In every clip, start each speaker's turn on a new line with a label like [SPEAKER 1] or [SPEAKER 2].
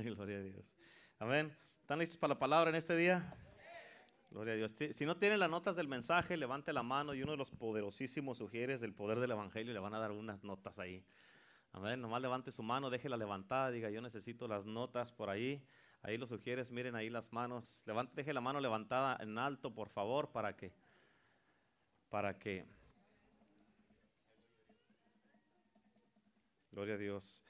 [SPEAKER 1] Gloria a Dios. Amén. ¿Están listos para la palabra en este día? Gloria a Dios. Si no tienen las notas del mensaje, levante la mano y uno de los poderosísimos sugieres del poder del Evangelio le van a dar unas notas ahí. Amén. Nomás levante su mano, déjela levantada, diga yo necesito las notas por ahí. Ahí los sugieres, miren ahí las manos. Levante, deje la mano levantada en alto, por favor, para que, para que. Gloria a Dios.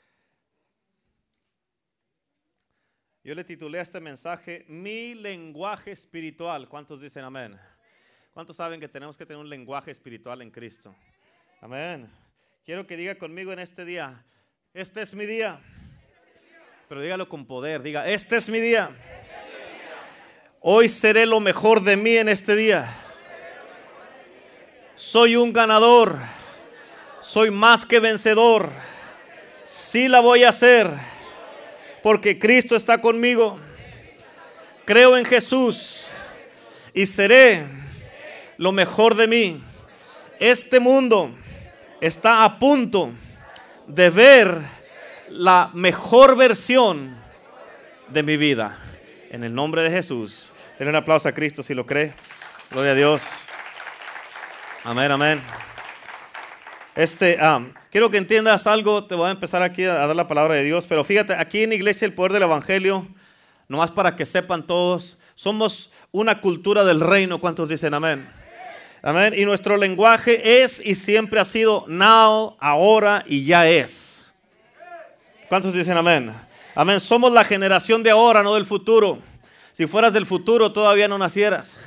[SPEAKER 1] Yo le titulé este mensaje Mi lenguaje espiritual. ¿Cuántos dicen amén? ¿Cuántos saben que tenemos que tener un lenguaje espiritual en Cristo? Amén. Quiero que diga conmigo en este día, este es mi día. Pero dígalo con poder, diga, este es mi día. Hoy seré lo mejor de mí en este día. Soy un ganador. Soy más que vencedor. Sí la voy a hacer porque Cristo está conmigo. Creo en Jesús y seré lo mejor de mí. Este mundo está a punto de ver la mejor versión de mi vida. En el nombre de Jesús. Denle un aplauso a Cristo si lo cree. Gloria a Dios. Amén, amén. Este, ah, quiero que entiendas algo, te voy a empezar aquí a dar la palabra de Dios, pero fíjate, aquí en Iglesia el Poder del Evangelio, nomás para que sepan todos, somos una cultura del reino, ¿cuántos dicen amén? Amén. Y nuestro lenguaje es y siempre ha sido now, ahora y ya es. ¿Cuántos dicen amén? Amén. Somos la generación de ahora, no del futuro. Si fueras del futuro, todavía no nacieras.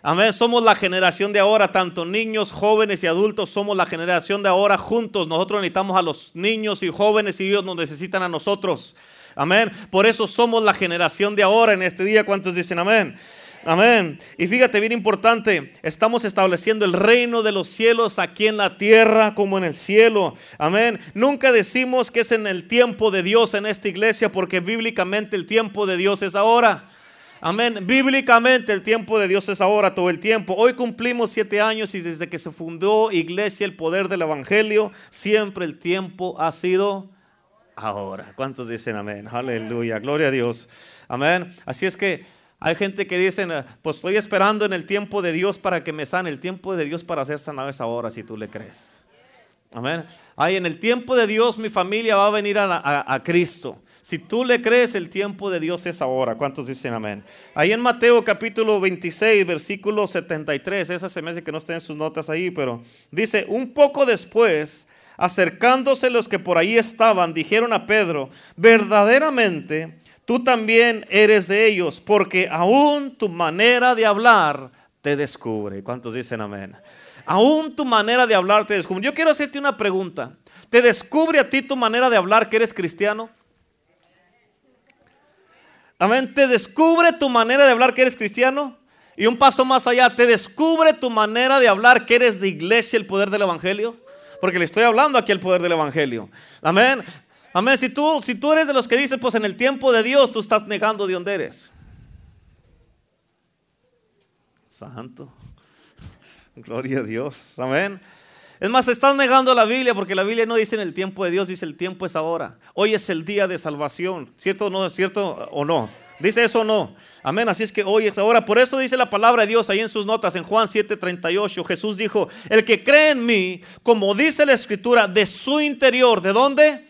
[SPEAKER 1] Amén, somos la generación de ahora, tanto niños, jóvenes y adultos, somos la generación de ahora juntos. Nosotros necesitamos a los niños y jóvenes y ellos nos necesitan a nosotros. Amén, por eso somos la generación de ahora en este día. ¿Cuántos dicen amén? Amén. Y fíjate, bien importante, estamos estableciendo el reino de los cielos aquí en la tierra como en el cielo. Amén. Nunca decimos que es en el tiempo de Dios en esta iglesia porque bíblicamente el tiempo de Dios es ahora. Amén. Bíblicamente el tiempo de Dios es ahora, todo el tiempo. Hoy cumplimos siete años y desde que se fundó Iglesia, el poder del Evangelio, siempre el tiempo ha sido ahora. ¿Cuántos dicen amén? Aleluya, gloria a Dios. Amén. Así es que hay gente que dice, pues estoy esperando en el tiempo de Dios para que me sane. El tiempo de Dios para ser sanado es ahora, si tú le crees. Amén. Ay, en el tiempo de Dios mi familia va a venir a, a Cristo. Si tú le crees, el tiempo de Dios es ahora. ¿Cuántos dicen amén? Ahí en Mateo capítulo 26, versículo 73, esa se me hace que no estén en sus notas ahí, pero dice, un poco después, acercándose los que por ahí estaban, dijeron a Pedro, verdaderamente tú también eres de ellos, porque aún tu manera de hablar te descubre. ¿Cuántos dicen amén? Aún tu manera de hablar te descubre. Yo quiero hacerte una pregunta. ¿Te descubre a ti tu manera de hablar que eres cristiano? Amén. Te descubre tu manera de hablar que eres cristiano. Y un paso más allá, te descubre tu manera de hablar que eres de iglesia, el poder del evangelio. Porque le estoy hablando aquí el poder del evangelio. Amén. Amén. Si tú, si tú eres de los que dicen, pues en el tiempo de Dios, tú estás negando de dónde eres. Santo. Gloria a Dios. Amén. Es más, estás negando la Biblia porque la Biblia no dice en el tiempo de Dios, dice el tiempo es ahora. Hoy es el día de salvación. ¿Cierto o no? ¿Es cierto o no? ¿Dice eso o no? Amén. Así es que hoy es ahora. Por eso dice la palabra de Dios ahí en sus notas, en Juan 7:38. Jesús dijo: El que cree en mí, como dice la escritura, de su interior, ¿de dónde?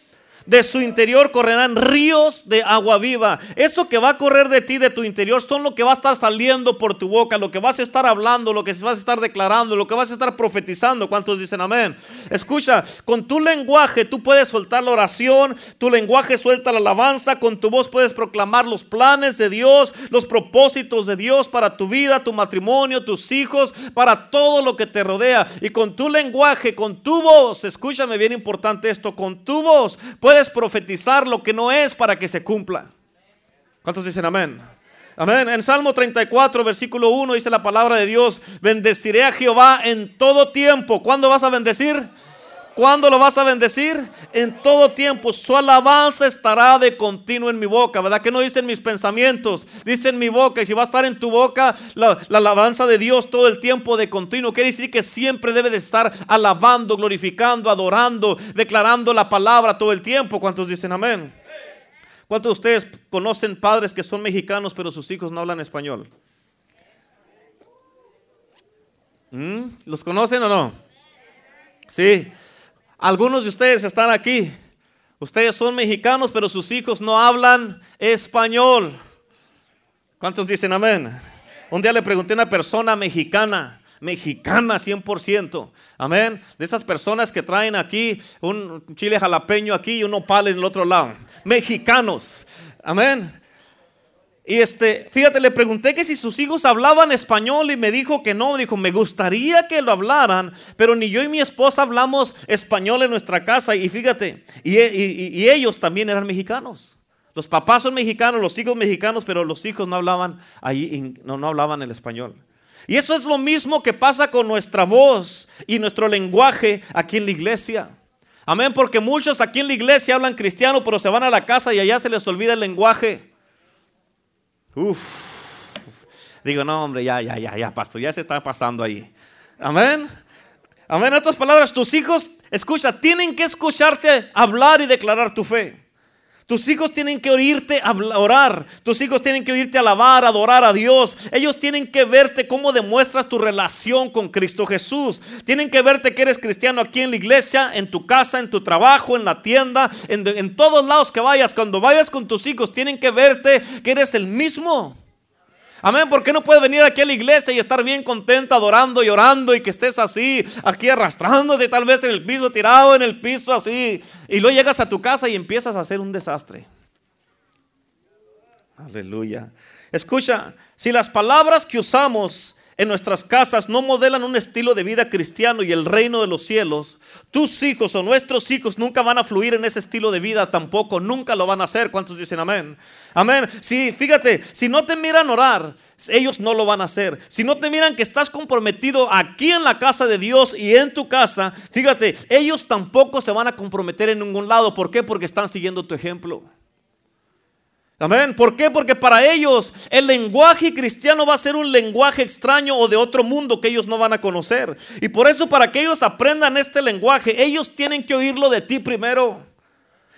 [SPEAKER 1] De su interior correrán ríos de agua viva. Eso que va a correr de ti, de tu interior, son lo que va a estar saliendo por tu boca, lo que vas a estar hablando, lo que vas a estar declarando, lo que vas a estar profetizando. ¿Cuántos dicen amén? Escucha, con tu lenguaje tú puedes soltar la oración, tu lenguaje suelta la alabanza, con tu voz puedes proclamar los planes de Dios, los propósitos de Dios para tu vida, tu matrimonio, tus hijos, para todo lo que te rodea. Y con tu lenguaje, con tu voz, escúchame bien importante esto, con tu voz puedes profetizar lo que no es para que se cumpla. ¿Cuántos dicen amén? Amén. En Salmo 34, versículo 1 dice la palabra de Dios, bendeciré a Jehová en todo tiempo. ¿Cuándo vas a bendecir? ¿Cuándo lo vas a bendecir? En todo tiempo. Su alabanza estará de continuo en mi boca. ¿Verdad que no dicen mis pensamientos? Dice en mi boca. Y si va a estar en tu boca la, la, alabanza de Dios todo el tiempo de continuo. Quiere decir que siempre debe de estar alabando, glorificando, adorando, declarando la palabra todo el tiempo. ¿Cuántos dicen amén? ¿Cuántos de ustedes conocen padres que son mexicanos pero sus hijos no hablan español? ¿Mm? ¿Los conocen o no? Sí. Algunos de ustedes están aquí. Ustedes son mexicanos pero sus hijos no hablan español. ¿Cuántos dicen amén? Un día le pregunté a una persona mexicana, mexicana 100%. Amén. De esas personas que traen aquí un chile jalapeño aquí y un opal en el otro lado. Mexicanos. Amén. Y este, fíjate, le pregunté que si sus hijos hablaban español y me dijo que no. Dijo, me gustaría que lo hablaran, pero ni yo y mi esposa hablamos español en nuestra casa. Y fíjate, y, ellos también eran mexicanos. Los papás son mexicanos, los hijos mexicanos, pero los hijos no hablaban ahí, no, no hablaban el español. Y eso es lo mismo que pasa con nuestra voz y nuestro lenguaje aquí en la iglesia. Amén, porque muchos aquí en la iglesia hablan cristiano, pero se van a la casa y allá se les olvida el lenguaje. Digo, no, hombre, ya, ya, ya, ya, pastor, ya se está pasando ahí. Amén. Amén. En otras palabras, tus hijos, escucha, tienen que escucharte hablar y declarar tu fe. Tus hijos tienen que oírte orar. Tus hijos tienen que oírte alabar, adorar a Dios. Ellos tienen que verte cómo demuestras tu relación con Cristo Jesús. Tienen que verte que eres cristiano aquí en la iglesia, en tu casa, en tu trabajo, en la tienda, en, en todos lados que vayas. Cuando vayas con tus hijos, tienen que verte que eres el mismo. Amén, ¿por qué no puedes venir aquí a la iglesia y estar bien contento, adorando y orando y que estés así, aquí arrastrándote tal vez en el piso, tirado en el piso así, y luego llegas a tu casa y empiezas a hacer un desastre? Aleluya. Escucha, si las palabras que usamos en nuestras casas no modelan un estilo de vida cristiano y el reino de los cielos, tus hijos o nuestros hijos nunca van a fluir en ese estilo de vida tampoco, nunca lo van a hacer. ¿Cuántos dicen amén? Amén. Si, fíjate, si no te miran orar, ellos no lo van a hacer. Si no te miran que estás comprometido aquí en la casa de Dios y en tu casa, fíjate, ellos tampoco se van a comprometer en ningún lado. ¿Por qué? Porque están siguiendo tu ejemplo. Amén. ¿Por qué? Porque para ellos el lenguaje cristiano va a ser un lenguaje extraño o de otro mundo que ellos no van a conocer. Y por eso para que ellos aprendan este lenguaje, ellos tienen que oírlo de ti primero.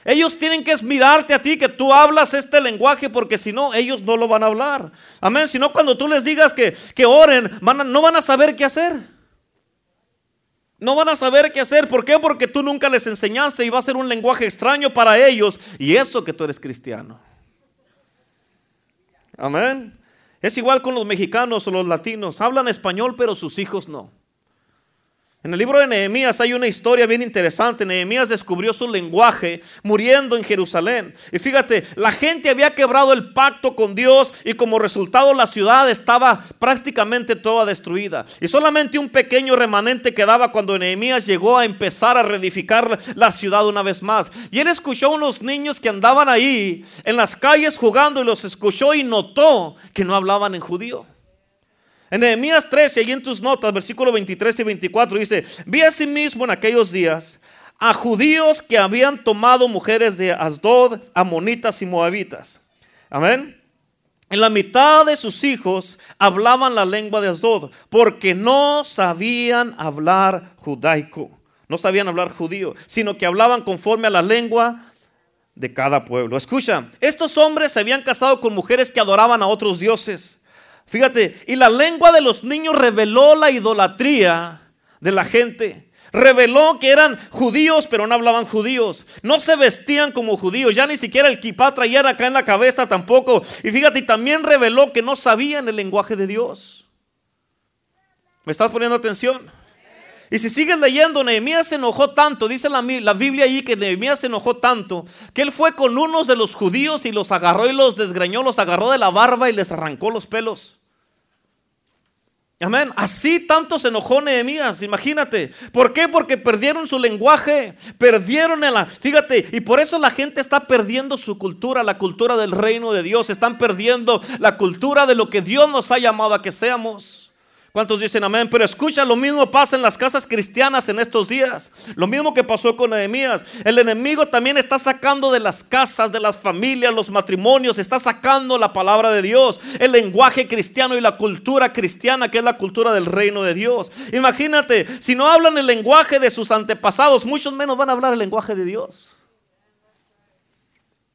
[SPEAKER 1] Ellos tienen que mirarte a ti que tú hablas este lenguaje porque si no, ellos no lo van a hablar. Amén. Si no, cuando tú les digas que, que oren, no van a saber qué hacer. No van a saber qué hacer. ¿Por qué? Porque tú nunca les enseñaste y va a ser un lenguaje extraño para ellos. Y eso que tú eres cristiano. Amén. Es igual con los mexicanos o los latinos. Hablan español, pero sus hijos no. En el libro de Nehemías hay una historia bien interesante. Nehemías descubrió su lenguaje muriendo en Jerusalén. Y fíjate, la gente había quebrado el pacto con Dios y como resultado la ciudad estaba prácticamente toda destruida. Y solamente un pequeño remanente quedaba cuando Nehemías llegó a empezar a reedificar la ciudad una vez más. Y él escuchó a unos niños que andaban ahí en las calles jugando y los escuchó y notó que no hablaban en judío. En Nehemías 13, ahí en tus notas, versículo 23 y 24, dice, vi a sí mismo en aquellos días a judíos que habían tomado mujeres de Asdod, amonitas y moabitas. Amén. En la mitad de sus hijos hablaban la lengua de Asdod, porque no sabían hablar judaico, no sabían hablar judío, sino que hablaban conforme a la lengua de cada pueblo. Escucha, estos hombres se habían casado con mujeres que adoraban a otros dioses. Fíjate, y la lengua de los niños reveló la idolatría de la gente. Reveló que eran judíos, pero no hablaban judíos. No se vestían como judíos. Ya ni siquiera el kipá traían acá en la cabeza tampoco. Y fíjate, también reveló que no sabían el lenguaje de Dios. ¿Me estás poniendo atención? Y si sigues leyendo, Nehemías se enojó tanto, dice la, la, Biblia allí que Nehemías se enojó tanto, que él fue con unos de los judíos y los agarró y los desgreñó, los agarró de la barba y les arrancó los pelos. Amén. Así tanto se enojó Nehemías, imagínate. ¿Por qué? Porque perdieron su lenguaje, perdieron el... Fíjate, y por eso la gente está perdiendo su cultura, la cultura del reino de Dios. Están perdiendo la cultura de lo que Dios nos ha llamado a que seamos. ¿Cuántos dicen amén? Pero escucha, lo mismo pasa en las casas cristianas en estos días. Lo mismo que pasó con Nehemías. El enemigo también está sacando de las casas, de las familias, los matrimonios, está sacando la palabra de Dios, el lenguaje cristiano y la cultura cristiana, que es la cultura del reino de Dios. Imagínate, si no hablan el lenguaje de sus antepasados, muchos menos van a hablar el lenguaje de Dios.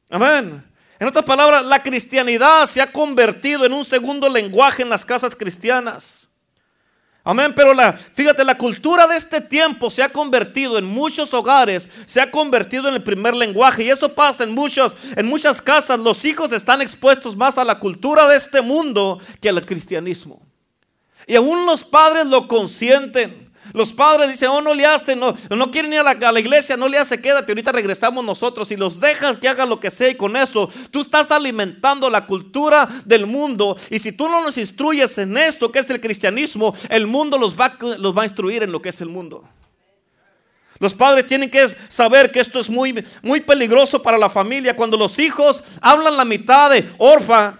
[SPEAKER 1] Amén. En otras palabras, la cristianidad se ha convertido en un segundo lenguaje en las casas cristianas. Amén, pero la, fíjate, la cultura de este tiempo se ha convertido en muchos hogares, se ha convertido en el primer lenguaje y eso pasa en muchos, en muchas casas. Los hijos están expuestos más a la cultura de este mundo que al cristianismo. Y aún los padres lo consienten. Los padres dicen, oh, no le hacen, no, no quieren ir a la, iglesia, no le hace, quédate, ahorita regresamos nosotros y los dejas que hagan lo que sea y con eso tú estás alimentando la cultura del mundo y si tú no los instruyes en esto que es el cristianismo, el mundo los va, los va a instruir en lo que es el mundo. Los padres tienen que saber que esto es muy, muy peligroso para la familia. Cuando los hijos hablan la mitad de orfa,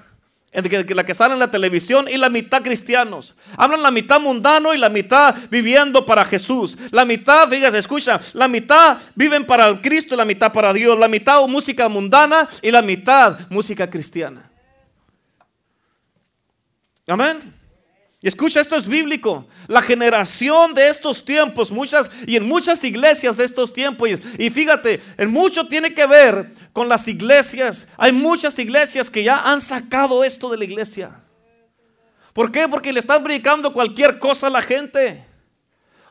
[SPEAKER 1] la que sale en la televisión y la mitad cristianos. Hablan la mitad mundano y la mitad viviendo para Jesús. La mitad, fíjate, escucha, la mitad viven para Cristo y la mitad para Dios. La mitad música mundana y la mitad música cristiana. Amén. Escucha, esto es bíblico. La generación de estos tiempos, muchas y en muchas iglesias de estos tiempos, y, fíjate, en mucho tiene que ver con las iglesias. Hay muchas iglesias que ya han sacado esto de la iglesia. ¿Por qué? Porque le están predicando cualquier cosa a la gente.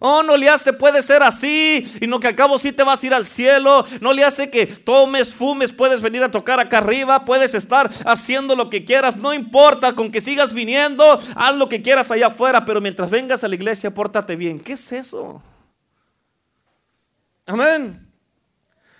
[SPEAKER 1] Oh, no le hace, puede ser así, y no que al cabo sí te vas a ir al cielo. No le hace que tomes, fumes, puedes venir a tocar acá arriba, puedes estar haciendo lo que quieras, no importa, con que sigas viniendo, haz lo que quieras allá afuera, pero mientras vengas a la iglesia, pórtate bien. ¿Qué es eso? Amén.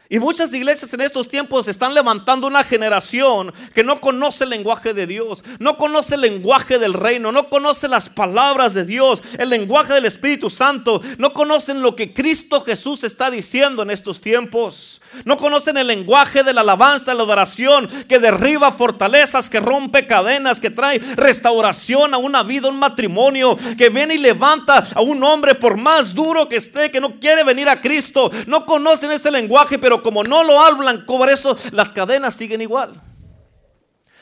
[SPEAKER 1] Y muchas iglesias en estos tiempos están levantando una generación que no conoce el lenguaje de Dios, no conoce el lenguaje del reino, no conoce las palabras de Dios, el lenguaje del Espíritu Santo, no conocen lo que Cristo Jesús está diciendo en estos tiempos. No conocen el lenguaje de la alabanza, la adoración, que derriba fortalezas, que rompe cadenas, que trae restauración a una vida, un matrimonio, que viene y levanta a un hombre por más duro que esté, que no quiere venir a Cristo. No conocen ese lenguaje, pero como no lo hablan, por eso las cadenas siguen igual.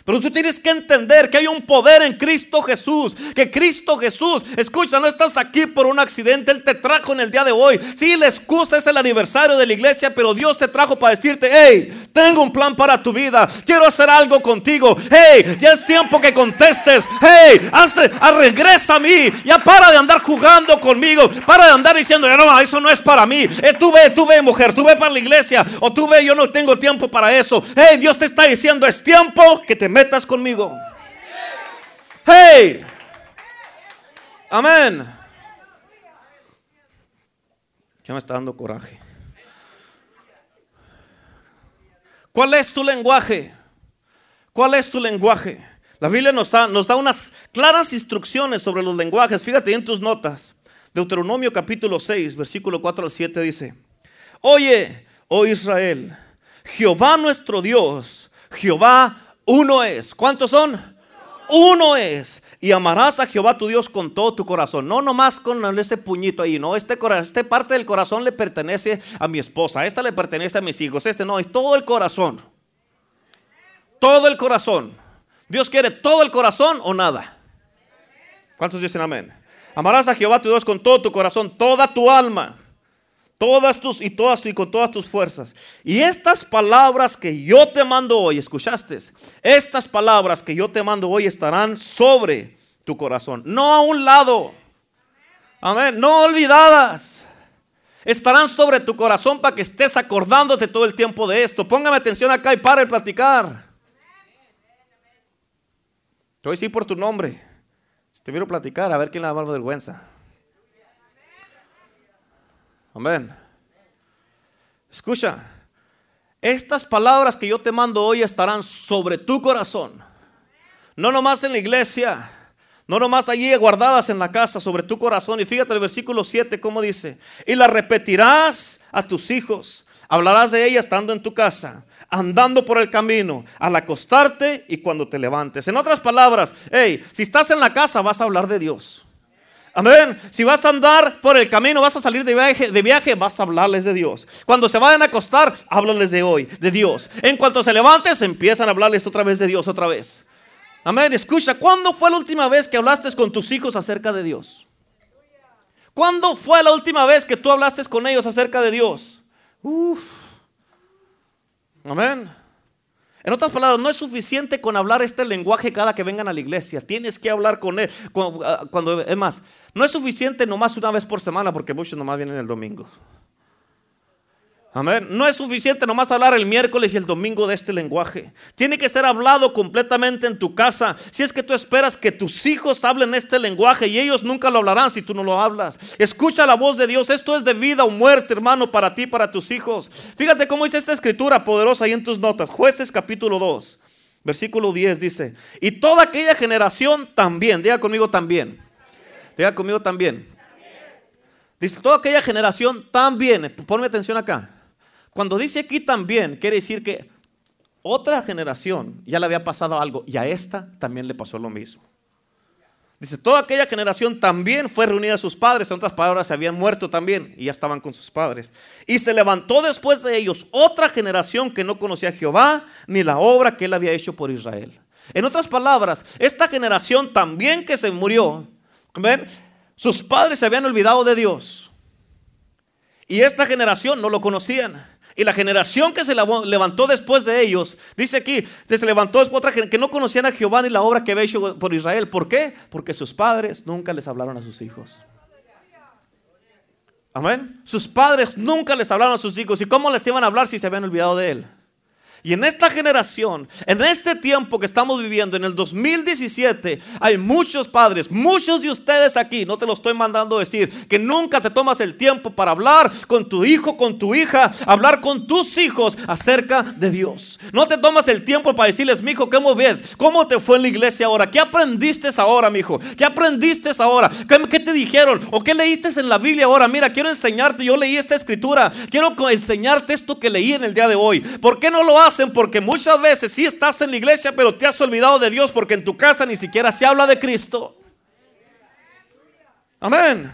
[SPEAKER 1] Pero tú tienes que entender que hay un poder en Cristo Jesús. Que Cristo Jesús, escucha, no estás aquí por un accidente. Él te trajo en el día de hoy. Sí, la excusa es el aniversario de la iglesia, pero Dios te trajo para decirte, hey, tengo un plan para tu vida. Quiero hacer algo contigo. Hey, ya es tiempo que contestes. Hey, hazte, ah, regresa a mí. Ya para de andar jugando conmigo. Para de andar diciendo, no, eso no es para mí. Eh, tú ve, tú ve, mujer, tú ve para la iglesia. O tú ve, yo no tengo tiempo para eso. Hey, Dios te está diciendo, es tiempo que te metas conmigo. Hey. Amén. Ya me está dando coraje. ¿Cuál es tu lenguaje? ¿Cuál es tu lenguaje? La Biblia nos da, nos da unas claras instrucciones sobre los lenguajes. Fíjate en tus notas. Deuteronomio capítulo 6, versículo 4 al 7 dice, Oye, oh Israel, Jehová nuestro Dios, Jehová uno es. ¿Cuántos son? Uno es. Y amarás a Jehová tu Dios con todo tu corazón. No nomás con ese puñito ahí. No, este, este parte del corazón le pertenece a mi esposa. Esta le pertenece a mis hijos. Este no, es todo el corazón. Todo el corazón. Dios quiere todo el corazón o nada. ¿Cuántos dicen amén? Amarás a Jehová tu Dios con todo tu corazón, toda tu alma todas tus y todas y con todas tus fuerzas. Y estas palabras que yo te mando hoy, escuchaste, estas palabras que yo te mando hoy estarán sobre tu corazón, no a un lado. Amén, no olvidadas. Estarán sobre tu corazón para que estés acordándote todo el tiempo de esto. Póngame atención acá y para de platicar. Te voy a decir por tu nombre. Si te quiero platicar, a ver quién le da más vergüenza. Amén. Escucha, estas palabras que yo te mando hoy estarán sobre tu corazón. No nomás en la iglesia, no nomás allí guardadas en la casa, sobre tu corazón. Y fíjate el versículo 7, cómo dice, y la repetirás a tus hijos, hablarás de ella estando en tu casa, andando por el camino, al acostarte y cuando te levantes. En otras palabras, hey, si estás en la casa vas a hablar de Dios. Amén. Si vas a andar por el camino, vas a salir de viaje, de viaje, vas a hablarles de Dios. Cuando se vayan a acostar, háblales de hoy, de Dios. En cuanto se levantes, empiezan a hablarles otra vez de Dios, otra vez. Amén. Escucha, ¿cuándo fue la última vez que hablaste con tus hijos acerca de Dios? ¿Cuándo fue la última vez que tú hablaste con ellos acerca de Dios? Uf. Amén. En otras palabras, no es suficiente con hablar este lenguaje cada que vengan a la iglesia. Tienes que hablar con él. Ah, cuando, es más, no es suficiente nomás una vez por semana porque muchos nomás vienen el domingo. Amén. No es suficiente nomás hablar el miércoles y el domingo de este lenguaje. Tiene que ser hablado completamente en tu casa. Si es que tú esperas que tus hijos hablen este lenguaje y ellos nunca lo hablarán si tú no lo hablas. Escucha la voz de Dios. Esto es de vida o muerte, hermano, para ti, para tus hijos. Fíjate cómo dice esta escritura poderosa ahí en tus notas. Jueces capítulo 2, versículo 10 dice, y toda aquella generación también, diga conmigo también. Diga conmigo también. Dice, toda aquella generación también, ponme atención acá. Cuando dice aquí también, quiere decir que otra generación ya le había pasado algo y a esta también le pasó lo mismo. Dice, toda aquella generación también fue reunida a sus padres, en otras palabras, se habían muerto también y ya estaban con sus padres. Y se levantó después de ellos otra generación que no conocía a Jehová ni la obra que él había hecho por Israel. En otras palabras, esta generación también que se murió, ¿ver? sus padres se habían olvidado de Dios. Y esta generación no lo conocían. Y la generación que se levantó después de ellos, dice aquí, se levantó después otra que no conocían a Jehová ni la obra que había hecho por Israel. ¿Por qué? Porque sus padres nunca les hablaron a sus hijos. Amén. Sus padres nunca les hablaron a sus hijos. ¿Y cómo les iban a hablar si se habían olvidado de él? Y en esta generación, en este tiempo que estamos viviendo, en el 2017, hay muchos padres, muchos de ustedes aquí, no te lo estoy mandando decir, que nunca te tomas el tiempo para hablar con tu hijo, con tu hija, hablar con tus hijos acerca de Dios. No te tomas el tiempo para decirles, mi hijo, ¿cómo ves? ¿Cómo te fue en la iglesia ahora? ¿Qué aprendiste ahora, mi hijo? ¿Qué aprendiste ahora? ¿Qué, ¿Qué te dijeron? ¿O qué leíste en la Biblia ahora? Mira, quiero enseñarte, yo leí esta escritura, quiero enseñarte esto que leí en el día de hoy. ¿Por qué no lo haces? Porque muchas veces sí estás en la iglesia, pero te has olvidado de Dios porque en tu casa ni siquiera se habla de Cristo. Amén.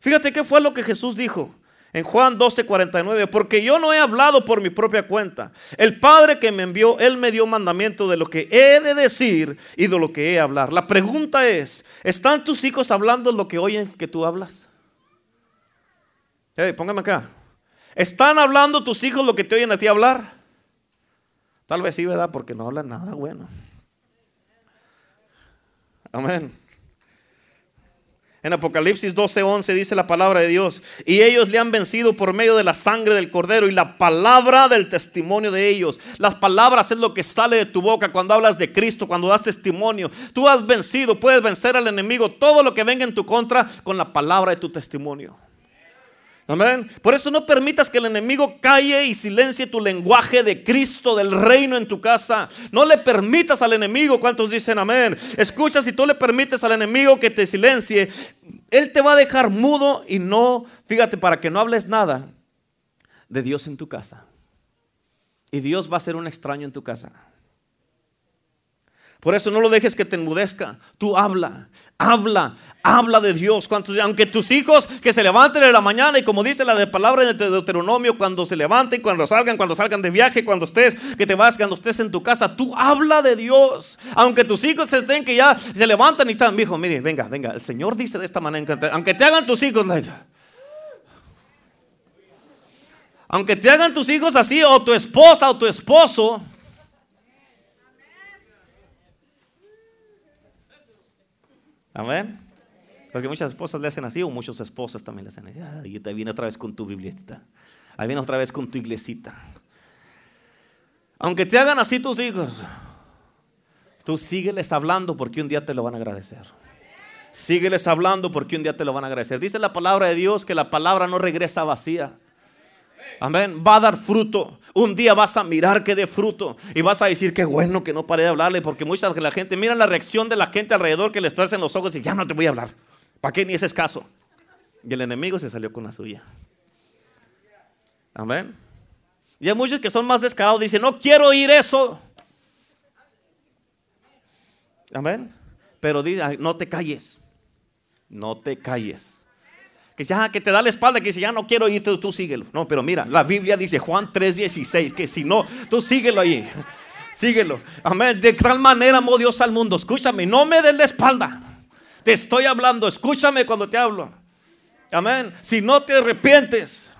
[SPEAKER 1] Fíjate qué fue lo que Jesús dijo en Juan 12:49, porque yo no he hablado por mi propia cuenta. El Padre que me envió, Él me dio mandamiento de lo que he de decir y de lo que he de hablar. La pregunta es, ¿están tus hijos hablando lo que oyen que tú hablas? Póngame acá. ¿Están hablando tus hijos lo que te oyen a ti hablar? Tal vez sí, ¿verdad? Porque no hablan nada bueno. Amén. En Apocalipsis 12:11 dice la palabra de Dios, y ellos le han vencido por medio de la sangre del cordero y la palabra del testimonio de ellos. Las palabras es lo que sale de tu boca cuando hablas de Cristo, cuando das testimonio. Tú has vencido, puedes vencer al enemigo, todo lo que venga en tu contra con la palabra de tu testimonio. Amén. Por eso no permitas que el enemigo calle y silencie tu lenguaje de Cristo, del reino en tu casa. No le permitas al enemigo, ¿cuántos dicen amén? Escucha, si tú le permites al enemigo que te silencie, él te va a dejar mudo y no, fíjate, para que no hables nada de Dios en tu casa. Y Dios va a ser un extraño en tu casa. Por eso no lo dejes que te enmudezca. Tú habla, habla, habla de Dios. aunque tus hijos que se levanten en la mañana y como dice la de palabra de Deuteronomio, cuando se levanten, cuando salgan, cuando salgan de viaje, cuando estés, que te vas, cuando estés en tu casa, tú habla de Dios. Aunque tus hijos se estén que ya se levantan y están, hijo, mire, venga, venga, el Señor dice de esta manera, aunque te hagan tus hijos, aunque te hagan tus hijos así, o tu esposa o tu esposo, Amén. Porque muchas esposas le hacen así o muchos esposos también le hacen así. y te viene otra vez con tu bibliotita. Ahí viene otra vez con tu iglesita. Aunque te hagan así tus hijos, tú sígueles hablando porque un día te lo van a agradecer. Sígueles hablando porque un día te lo van a agradecer. Dice la palabra de Dios que la palabra no regresa vacía. Amén. Va a dar fruto. Un día vas a mirar que dé fruto. Y vas a decir que bueno que no paré de hablarle. Porque muchas de la gente, mira la reacción de la gente alrededor que les en los ojos y ya no te voy a hablar. ¿Para qué ni ese caso? Y el enemigo se salió con la suya. Amén. Y hay muchos que son más descarados. Dicen, no quiero oír eso. Amén. Pero dice, no te calles. No te calles que ya te da la espalda, que dice, ya no quiero irte, tú síguelo. No, pero mira, la Biblia dice Juan 3:16, que si no, tú síguelo ahí. Síguelo. Amén. De tal manera amó Dios al mundo. Escúchame, no me des la espalda. Te estoy hablando, escúchame cuando te hablo. Amén. Si no te arrepientes.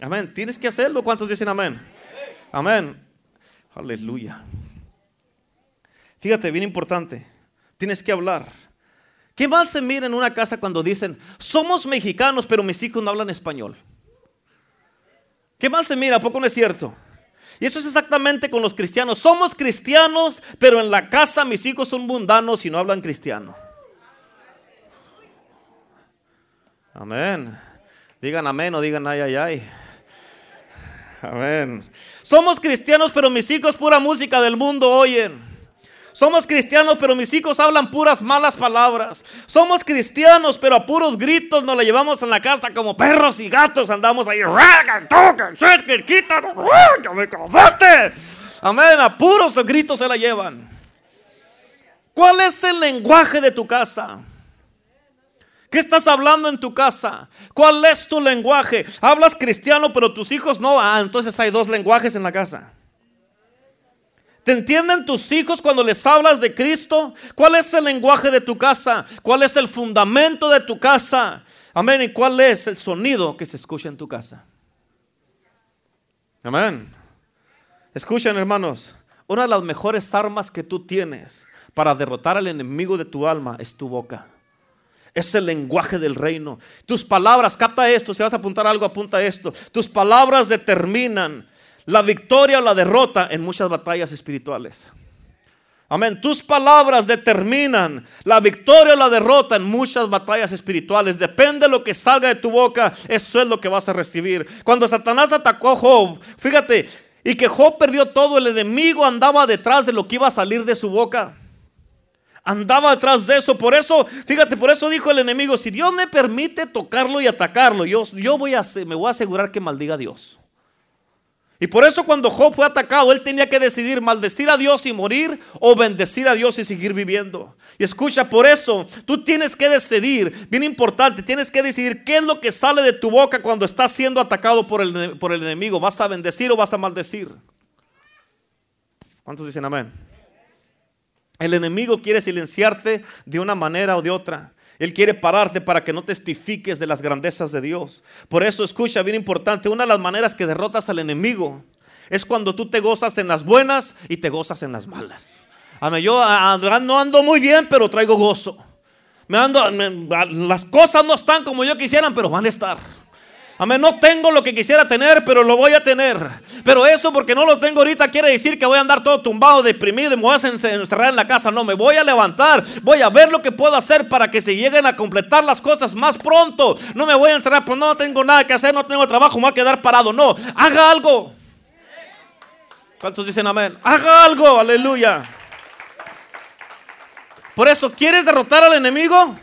[SPEAKER 1] Amén. Tienes que hacerlo. ¿Cuántos dicen amén? Amén. Aleluya. Fíjate, bien importante. Tienes que hablar. ¿Qué mal se mira en una casa cuando dicen, somos mexicanos, pero mis hijos no hablan español? ¿Qué mal se mira? ¿A poco no es cierto? Y eso es exactamente con los cristianos. Somos cristianos, pero en la casa mis hijos son mundanos y no hablan cristiano. Amén. Digan amén o digan ay, ay, ay. Amén. Somos cristianos, pero mis hijos pura música del mundo oyen. Somos cristianos, pero mis hijos hablan puras malas palabras. Somos cristianos, pero a puros gritos nos la llevamos en la casa como perros y gatos. Andamos ahí. Amén. A puros gritos se la llevan. ¿Cuál es el lenguaje de tu casa? ¿Qué estás hablando en tu casa? ¿Cuál es tu lenguaje? Hablas cristiano, pero tus hijos no. Ah, entonces hay dos lenguajes en la casa. ¿Te entienden tus hijos cuando les hablas de Cristo? ¿Cuál es el lenguaje de tu casa? ¿Cuál es el fundamento de tu casa? Amén. ¿Y cuál es el sonido que se escucha en tu casa? Amén. Escuchen hermanos, una de las mejores armas que tú tienes para derrotar al enemigo de tu alma es tu boca. Es el lenguaje del reino. Tus palabras, capta esto, si vas a apuntar algo, apunta esto. Tus palabras determinan la victoria o la derrota en muchas batallas espirituales. Amén. Tus palabras determinan la victoria o la derrota en muchas batallas espirituales. Depende de lo que salga de tu boca, eso es lo que vas a recibir. Cuando Satanás atacó a Job, fíjate, y que Job perdió todo, el enemigo andaba detrás de lo que iba a salir de su boca. Andaba detrás de eso. Por eso, fíjate, por eso dijo el enemigo, si Dios me permite tocarlo y atacarlo, yo, yo voy a, me voy a asegurar que maldiga a Dios. Y por eso cuando Job fue atacado, él tenía que decidir maldecir a Dios y morir o bendecir a Dios y seguir viviendo. Y escucha, por eso tú tienes que decidir, bien importante, tienes que decidir qué es lo que sale de tu boca cuando estás siendo atacado por el, por el enemigo. ¿Vas a bendecir o vas a maldecir? ¿Cuántos dicen amén? El enemigo quiere silenciarte de una manera o de otra. Él quiere pararte para que no testifiques de las grandezas de Dios. Por eso escucha, bien importante, una de las maneras que derrotas al enemigo es cuando tú te gozas en las buenas y te gozas en las malas. Amén, yo no ando muy bien, pero traigo gozo. Me ando, las cosas no están como yo quisieran, pero van a estar. Amén, no tengo lo que quisiera tener, pero lo voy a tener. Pero eso porque no lo tengo ahorita quiere decir que voy a andar todo tumbado, deprimido y me voy a encerrar en la casa. No, me voy a levantar, voy a ver lo que puedo hacer para que se lleguen a completar las cosas más pronto. No me voy a encerrar, pues no tengo nada que hacer, no tengo trabajo, me voy a quedar parado. No, haga algo. ¿Cuántos dicen amén? Haga algo, aleluya. Por eso, ¿quieres derrotar al enemigo?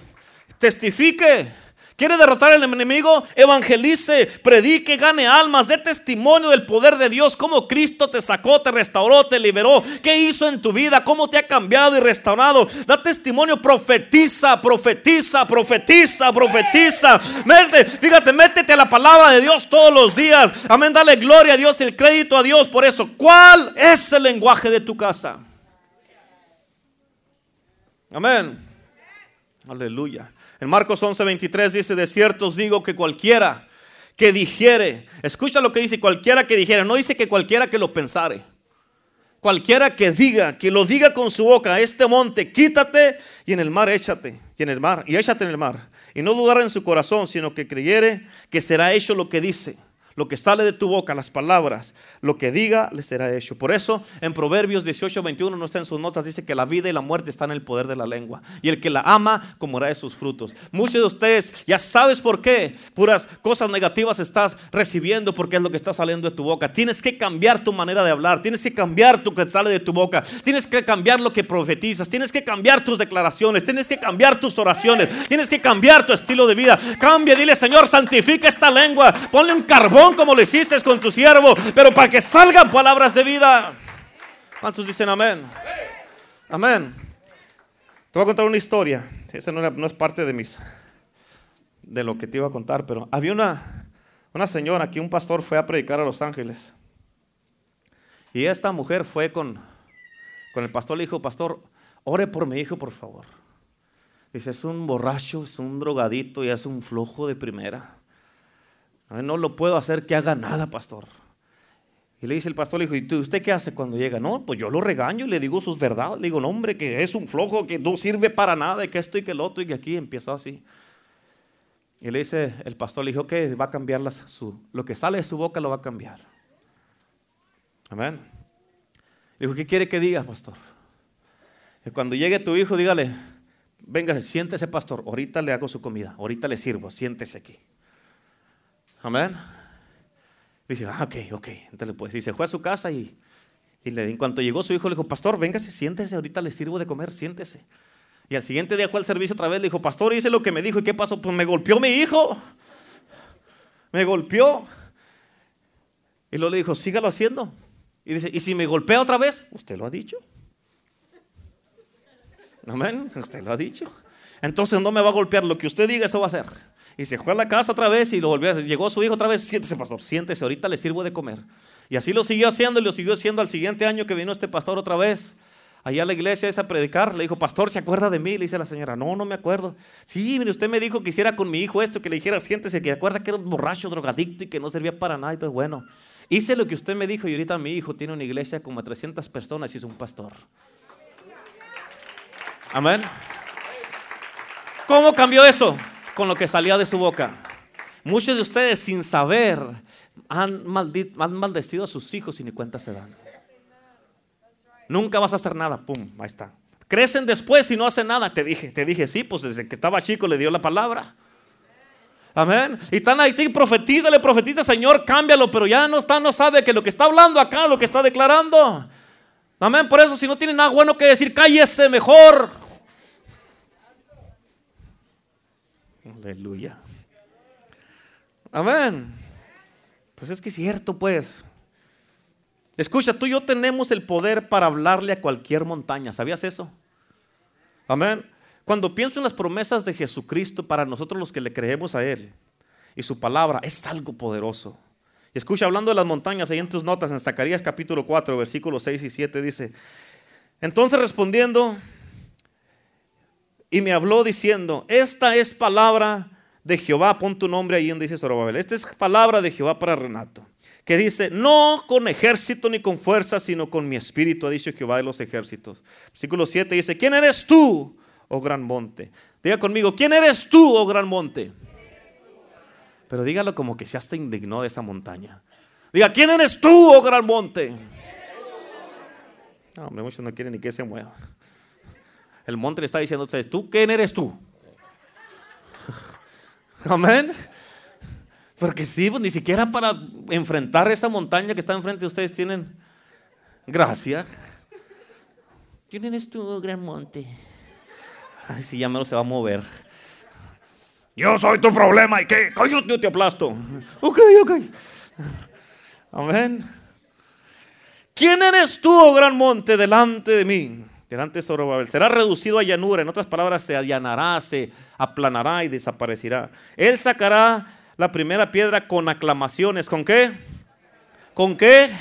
[SPEAKER 1] Testifique. ¿Quiere derrotar al enemigo? Evangelice, predique, gane almas, dé testimonio del poder de Dios, cómo Cristo te sacó, te restauró, te liberó, qué hizo en tu vida, cómo te ha cambiado y restaurado. Da testimonio, profetiza, profetiza, profetiza, profetiza. fíjate, métete a la palabra de Dios todos los días. Amén, dale gloria a Dios, el crédito a Dios por eso. ¿Cuál es el lenguaje de tu casa? Amén. Aleluya. En Marcos 11:23 dice, de cierto os digo que cualquiera que dijere, escucha lo que dice, cualquiera que dijere, no dice que cualquiera que lo pensare. Cualquiera que diga, que lo diga con su boca, este monte, quítate y en el mar échate, y en el mar, y échate en el mar. Y no dudar en su corazón, sino que creyere que será hecho lo que dice. Lo que sale de tu boca, las palabras, lo que diga, le será hecho. Por eso en Proverbios 18, 21, no está en sus notas, dice que la vida y la muerte están en el poder de la lengua. Y el que la ama comerá de sus frutos. Muchos de ustedes ya sabes por qué. Puras cosas negativas estás recibiendo porque es lo que está saliendo de tu boca. Tienes que cambiar tu manera de hablar. Tienes que cambiar lo que sale de tu boca. Tienes que cambiar lo que profetizas. Tienes que cambiar tus declaraciones. Tienes que cambiar tus oraciones. Tienes que cambiar tu estilo de vida. Cambia, dile Señor, santifica esta lengua. Ponle un carbón como lo hiciste con tu siervo, pero para que salgan palabras de vida. ¿Cuántos dicen amén? Amén. Te voy a contar una historia. Esa no, es parte de mis de lo que te iba a contar, pero había una, una señora que un pastor fue a predicar a Los Ángeles. Y esta mujer fue con, con el pastor, le dijo, pastor, ore por mi hijo, por favor. Dice, es un borracho, es un drogadito y es un flojo de primera. No lo puedo hacer que haga nada, pastor. Y le dice el pastor, le dijo, ¿y usted qué hace cuando llega? No, pues yo lo regaño y le digo sus verdades. Le digo, no, hombre, que es un flojo, que no sirve para nada, que esto y que el otro, y que aquí empezó así. Y le dice el pastor, le dijo que va a cambiar su, lo que sale de su boca lo va a cambiar. Amén. Le dijo, ¿qué quiere que diga, pastor? Y cuando llegue tu hijo, dígale, venga, siéntese, pastor, ahorita le hago su comida, ahorita le sirvo, siéntese aquí. Amén. Dice, ah, ok, ok. Entonces, pues, y se fue a su casa y, y le, en cuanto llegó su hijo, le dijo, pastor, véngase, siéntese, ahorita le sirvo de comer, siéntese. Y al siguiente día fue al servicio otra vez, le dijo, pastor, hice lo que me dijo. ¿Y qué pasó? Pues me golpeó mi hijo. Me golpeó. Y luego le dijo, sígalo haciendo. Y dice, ¿y si me golpea otra vez? Usted lo ha dicho. Amén, usted lo ha dicho. Entonces no me va a golpear, lo que usted diga, eso va a ser. Y se fue a la casa otra vez y lo volvió a. Llegó su hijo otra vez, siéntese pastor, siéntese, ahorita le sirvo de comer. Y así lo siguió haciendo y lo siguió haciendo al siguiente año que vino este pastor otra vez. Allá a la iglesia esa a predicar, le dijo, pastor, ¿se acuerda de mí? Le dice la señora, no, no me acuerdo. Sí, mire, usted me dijo que hiciera con mi hijo esto, que le dijera, siéntese, que acuerda que era un borracho, drogadicto y que no servía para nada. Y todo, bueno, hice lo que usted me dijo y ahorita mi hijo tiene una iglesia como 300 personas y es un pastor. Amén. ¿Cómo cambió eso? Con lo que salía de su boca. Muchos de ustedes sin saber han, han maldecido a sus hijos y ni cuenta se dan. Nunca vas a hacer nada. Pum, ahí está. Crecen después y no hacen nada. Te dije, te dije, sí, pues desde que estaba chico le dio la palabra. Amén. Y están ahí, profetiza, le profetiza, Señor, cámbialo, pero ya no está, no sabe que lo que está hablando acá, lo que está declarando. Amén. Por eso, si no tiene nada bueno que decir, cállese mejor. Aleluya. Amén. Pues es que es cierto, pues. Escucha, tú y yo tenemos el poder para hablarle a cualquier montaña. ¿Sabías eso? Amén. Cuando pienso en las promesas de Jesucristo para nosotros los que le creemos a Él y su palabra, es algo poderoso. escucha, hablando de las montañas, ahí en tus notas, en Zacarías capítulo 4, versículos 6 y 7, dice, entonces respondiendo, y me habló diciendo, esta es palabra de Jehová, pon tu nombre ahí donde dice Zorobabel, esta es palabra de Jehová para Renato, que dice, no con ejército ni con fuerza, sino con mi espíritu, ha dicho Jehová de los ejércitos. Versículo 7 dice, ¿quién eres tú, oh gran monte? Diga conmigo, ¿quién eres tú, oh gran monte? Pero dígalo como que se hasta indignó de esa montaña. Diga, ¿quién eres tú, oh gran monte? No, hombre, muchos no quieren ni que se mueva. El monte le está diciendo a ustedes, ¿tú quién eres tú? Amén. Porque sí, pues, ni siquiera para enfrentar esa montaña que está enfrente de ustedes tienen gracia. ¿Quién eres tú, gran monte? Ay, si ya menos se va a mover. Yo soy tu problema y qué, coño, yo te aplasto. Ok, ok. Amén. ¿Quién eres tú, oh gran monte, delante de mí? Delante de Zorobabel. Será reducido a llanura, en otras palabras, se allanará, se aplanará y desaparecerá. Él sacará la primera piedra con aclamaciones. ¿Con qué? ¿Con qué?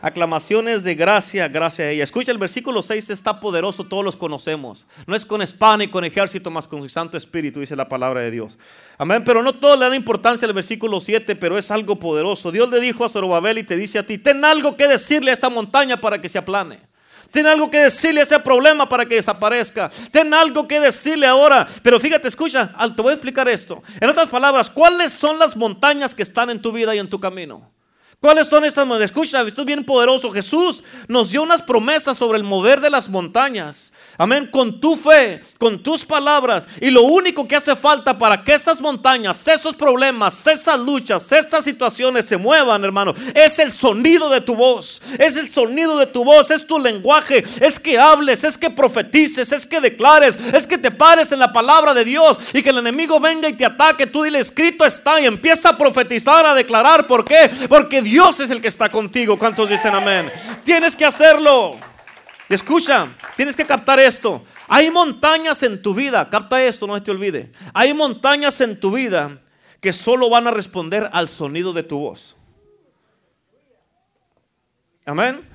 [SPEAKER 1] aclamaciones de gracia, gracia a ella. Escucha, el versículo 6 está poderoso, todos los conocemos. No es con espada ni con ejército, más con su Santo Espíritu, dice la palabra de Dios. Amén, pero no todo le da importancia al versículo 7, pero es algo poderoso. Dios le dijo a Zorobabel y te dice a ti, ten algo que decirle a esta montaña para que se aplane. Ten algo que decirle a ese problema para que desaparezca. Ten algo que decirle ahora. Pero fíjate, escucha, te voy a explicar esto. En otras palabras, ¿cuáles son las montañas que están en tu vida y en tu camino? ¿Cuáles son estas montañas? Escucha, esto es bien poderoso. Jesús nos dio unas promesas sobre el mover de las montañas. Amén, con tu fe, con tus palabras. Y lo único que hace falta para que esas montañas, esos problemas, esas luchas, esas situaciones se muevan, hermano, es el sonido de tu voz. Es el sonido de tu voz, es tu lenguaje. Es que hables, es que profetices, es que declares, es que te pares en la palabra de Dios y que el enemigo venga y te ataque. Tú dile, escrito está y empieza a profetizar, a declarar. ¿Por qué? Porque Dios es el que está contigo. ¿Cuántos dicen amén? Tienes que hacerlo. Escucha, tienes que captar esto. Hay montañas en tu vida, capta esto, no se te olvide. Hay montañas en tu vida que solo van a responder al sonido de tu voz. Amén.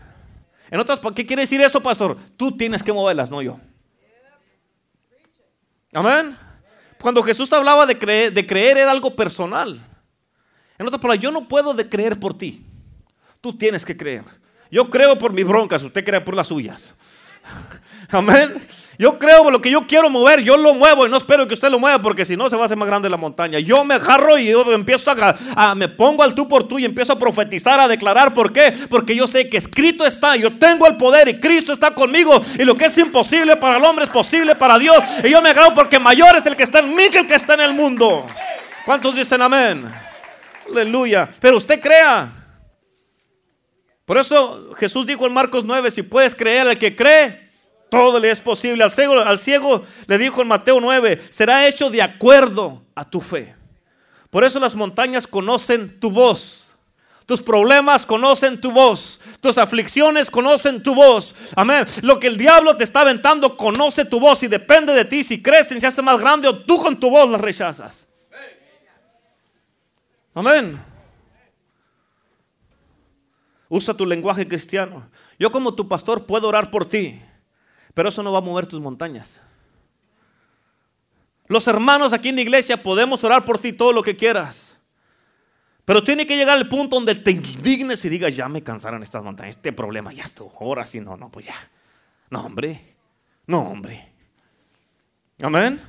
[SPEAKER 1] En otras, ¿qué quiere decir eso, pastor? Tú tienes que moverlas, no yo. Amén. Cuando Jesús hablaba de creer, de creer era algo personal. En otras palabras, yo no puedo de creer por ti. Tú tienes que creer. Yo creo por mis broncas, usted cree por las suyas. Amén. Yo creo por lo que yo quiero mover, yo lo muevo y no espero que usted lo mueva porque si no se va a hacer más grande la montaña. Yo me agarro y yo empiezo a, me pongo al tú por tú y empiezo a profetizar, a declarar. ¿Por qué? Porque yo sé que escrito está, yo tengo el poder y Cristo está conmigo y lo que es imposible para el hombre es posible para Dios. Y yo me agarro porque mayor es el que está en mí que el que está en el mundo. ¿Cuántos dicen amén? Aleluya. Pero usted crea. Por eso Jesús dijo en Marcos 9, si puedes creer al que cree, todo le es posible. Al ciego, al ciego le dijo en Mateo 9, será hecho de acuerdo a tu fe. Por eso las montañas conocen tu voz. Tus problemas conocen tu voz. Tus aflicciones conocen tu voz. Amén. Lo que el diablo te está aventando conoce tu voz y depende de ti si crecen, se hace más grande o tú con tu voz las rechazas. Amén. Usa tu lenguaje cristiano. Yo como tu pastor puedo orar por ti. Pero eso no va a mover tus montañas. Los hermanos aquí en la iglesia podemos orar por ti todo lo que quieras. Pero tiene que llegar al punto donde te indignes y digas, ya me cansaron estas montañas, este problema ya estuvo. Ahora sí, no, no, pues ya. No, hombre. No, hombre. Amén.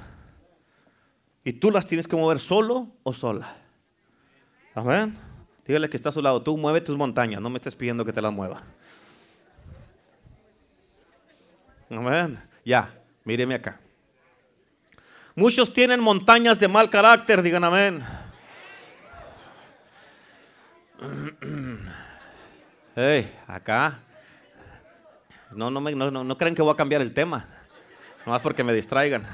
[SPEAKER 1] Y tú las tienes que mover solo o sola. Amén. Dígale que está a su lado, tú mueve tus montañas, no me estés pidiendo que te las mueva. Amén. Ya, míreme acá. Muchos tienen montañas de mal carácter, digan amén. Hey, acá. No, no, me, no, no, crean que voy a cambiar el tema. Nomás porque me distraigan.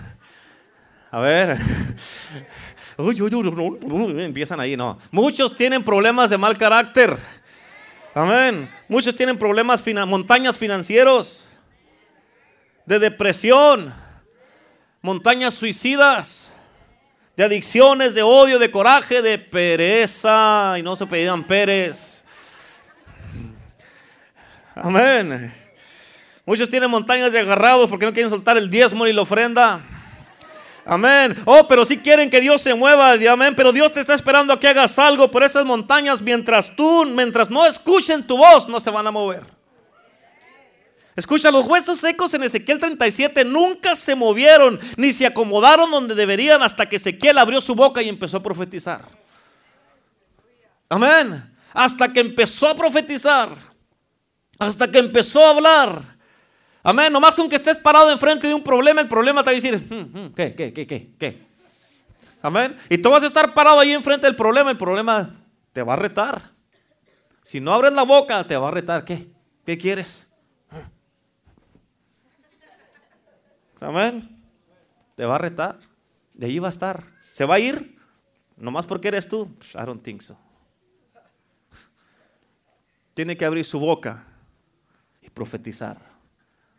[SPEAKER 1] A ver. Empiezan ahí, no. Muchos tienen problemas de mal carácter. Amén. Muchos tienen problemas, montañas financieros de depresión, montañas suicidas, de adicciones, de odio, de coraje, de pereza, y no se pedían Pérez. Amén. Muchos tienen montañas de agarrados porque no quieren soltar el diezmo ni la ofrenda. Amén. Oh, pero si quieren que Dios se mueva, amén. Pero Dios te está esperando a que hagas algo por esas montañas mientras tú, mientras no escuchen tu voz, no se van a mover. Escucha, los huesos secos en Ezequiel 37 nunca se movieron ni se acomodaron donde deberían hasta que Ezequiel abrió su boca y empezó a profetizar. Amén. Hasta que empezó a profetizar. Hasta que empezó a hablar. Amén. Nomás con que estés parado enfrente de un problema, el problema te va a decir, hmm, hmm, ¿qué, qué, qué, qué, qué? Amén. Y tú vas a estar parado ahí enfrente del problema, el problema te va a retar. Si no abres la boca, te va a retar. ¿Qué? ¿Qué quieres? Amén. Te va a retar. De ahí va a estar. ¿Se va a ir? Nomás porque eres tú. Pues, I don't think so. Tiene que abrir su boca y profetizar.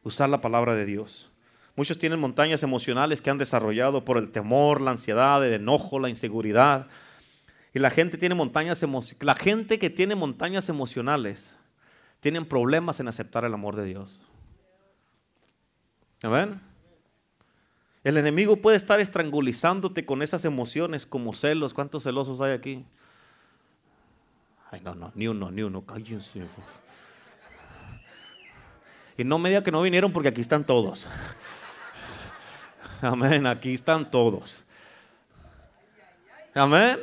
[SPEAKER 1] Usar la palabra de Dios. Muchos tienen montañas emocionales que han desarrollado por el temor, la ansiedad, el enojo, la inseguridad. Y la gente tiene montañas La gente que tiene montañas emocionales tienen problemas en aceptar el amor de Dios. Amén. El enemigo puede estar estrangulizándote con esas emociones como celos. ¿Cuántos celosos hay aquí? Ay, no, no, ni uno, ni uno, cállense. Y no me diga que no vinieron porque aquí están todos. Amén, aquí están todos. Amén.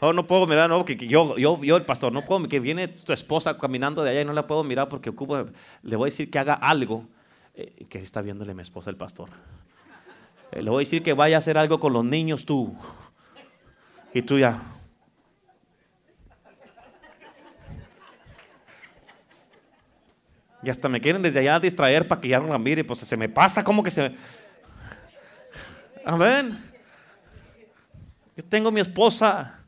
[SPEAKER 1] Oh, no puedo mirar, no, que yo, yo, yo, el pastor, no puedo, que viene tu esposa caminando de allá y no la puedo mirar porque ocupo, le voy a decir que haga algo eh, que está viéndole mi esposa, el pastor. Eh, le voy a decir que vaya a hacer algo con los niños tú. Y tú ya. Y hasta me quieren desde allá distraer para que ya no la mire. Pues se me pasa como que se... Amén. Yo tengo mi esposa.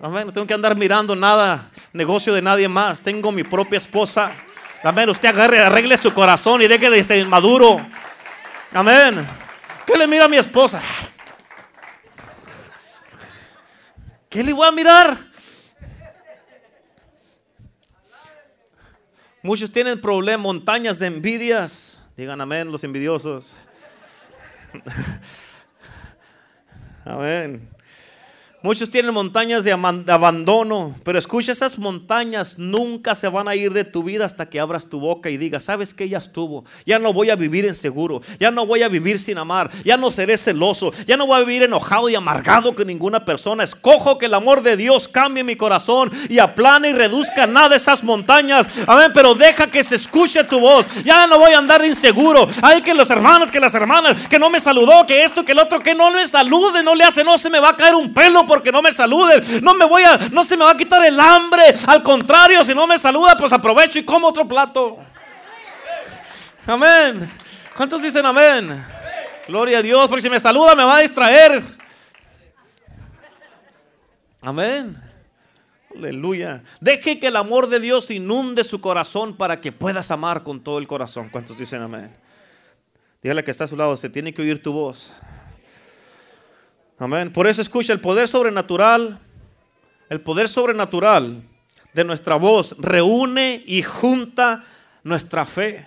[SPEAKER 1] Amén. No tengo que andar mirando nada, negocio de nadie más. Tengo mi propia esposa. Amén. Usted agarre, arregle su corazón y deje de ser inmaduro. Amén. ¿Qué le mira a mi esposa? ¿Qué le voy a mirar? Muchos tienen problemas, montañas de envidias. Digan amén los envidiosos. amén. Muchos tienen montañas de, abandono, pero escucha, esas montañas nunca se van a ir de tu vida hasta que abras tu boca y digas, ¿sabes que Ya estuvo. Ya no voy a vivir inseguro, ya no voy a vivir sin amar, ya no seré celoso, ya no voy a vivir enojado y amargado con ninguna persona. Escojo que el amor de Dios cambie mi corazón y aplane y reduzca nada esas montañas. Amén, pero deja que se escuche tu voz. Ya no voy a andar de inseguro. Hay que los hermanos, que las hermanas, que no me saludó, que esto, que el otro, que no me salude, no le hace, no se me va a caer un pelo porque no me saluden. No me voy a, no se me va a quitar el hambre. Al contrario, si no me saluda, pues aprovecho y como otro plato. Amén. ¿Cuántos dicen amén? Gloria a Dios, porque si me saluda me va a distraer. Amén. Aleluya. Deje que el amor de Dios inunde su corazón para que puedas amar con todo el corazón. ¿Cuántos dicen amén? Dígale que está a su lado, se tiene que oír tu voz. Amén. Por eso escucha el poder sobrenatural, el poder sobrenatural de nuestra voz reúne y junta nuestra fe.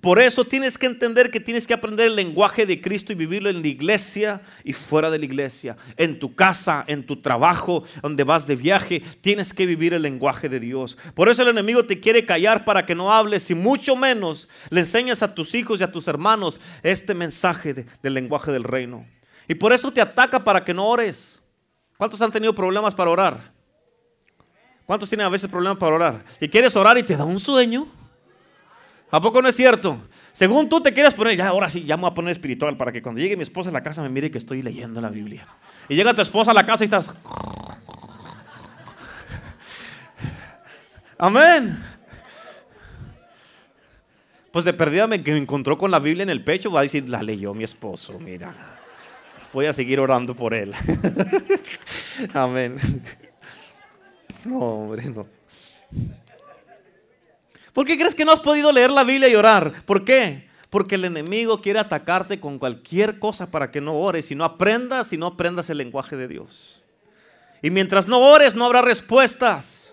[SPEAKER 1] Por eso tienes que entender que tienes que aprender el lenguaje de Cristo y vivirlo en la iglesia y fuera de la iglesia. En tu casa, en tu trabajo, donde vas de viaje, tienes que vivir el lenguaje de Dios. Por eso el enemigo te quiere callar para que no hables y mucho menos le enseñas a tus hijos y a tus hermanos este mensaje del lenguaje del reino. Y por eso te ataca para que no ores. ¿Cuántos han tenido problemas para orar? ¿Cuántos tienen a veces problemas para orar? Y quieres orar y te da un sueño. ¿A poco no es cierto? Según tú te quieres poner, ya ahora sí, ya me voy a poner espiritual para que cuando llegue mi esposa a la casa me mire que estoy leyendo la Biblia. Y llega tu esposa a la casa y estás... Amén. Pues de perdida me encontró con la Biblia en el pecho, va a decir, la leyó mi esposo, mira voy a seguir orando por él. Amén. No, hombre, no. ¿Por qué crees que no has podido leer la Biblia y orar? ¿Por qué? Porque el enemigo quiere atacarte con cualquier cosa para que no ores y no aprendas y no aprendas el lenguaje de Dios. Y mientras no ores no habrá respuestas.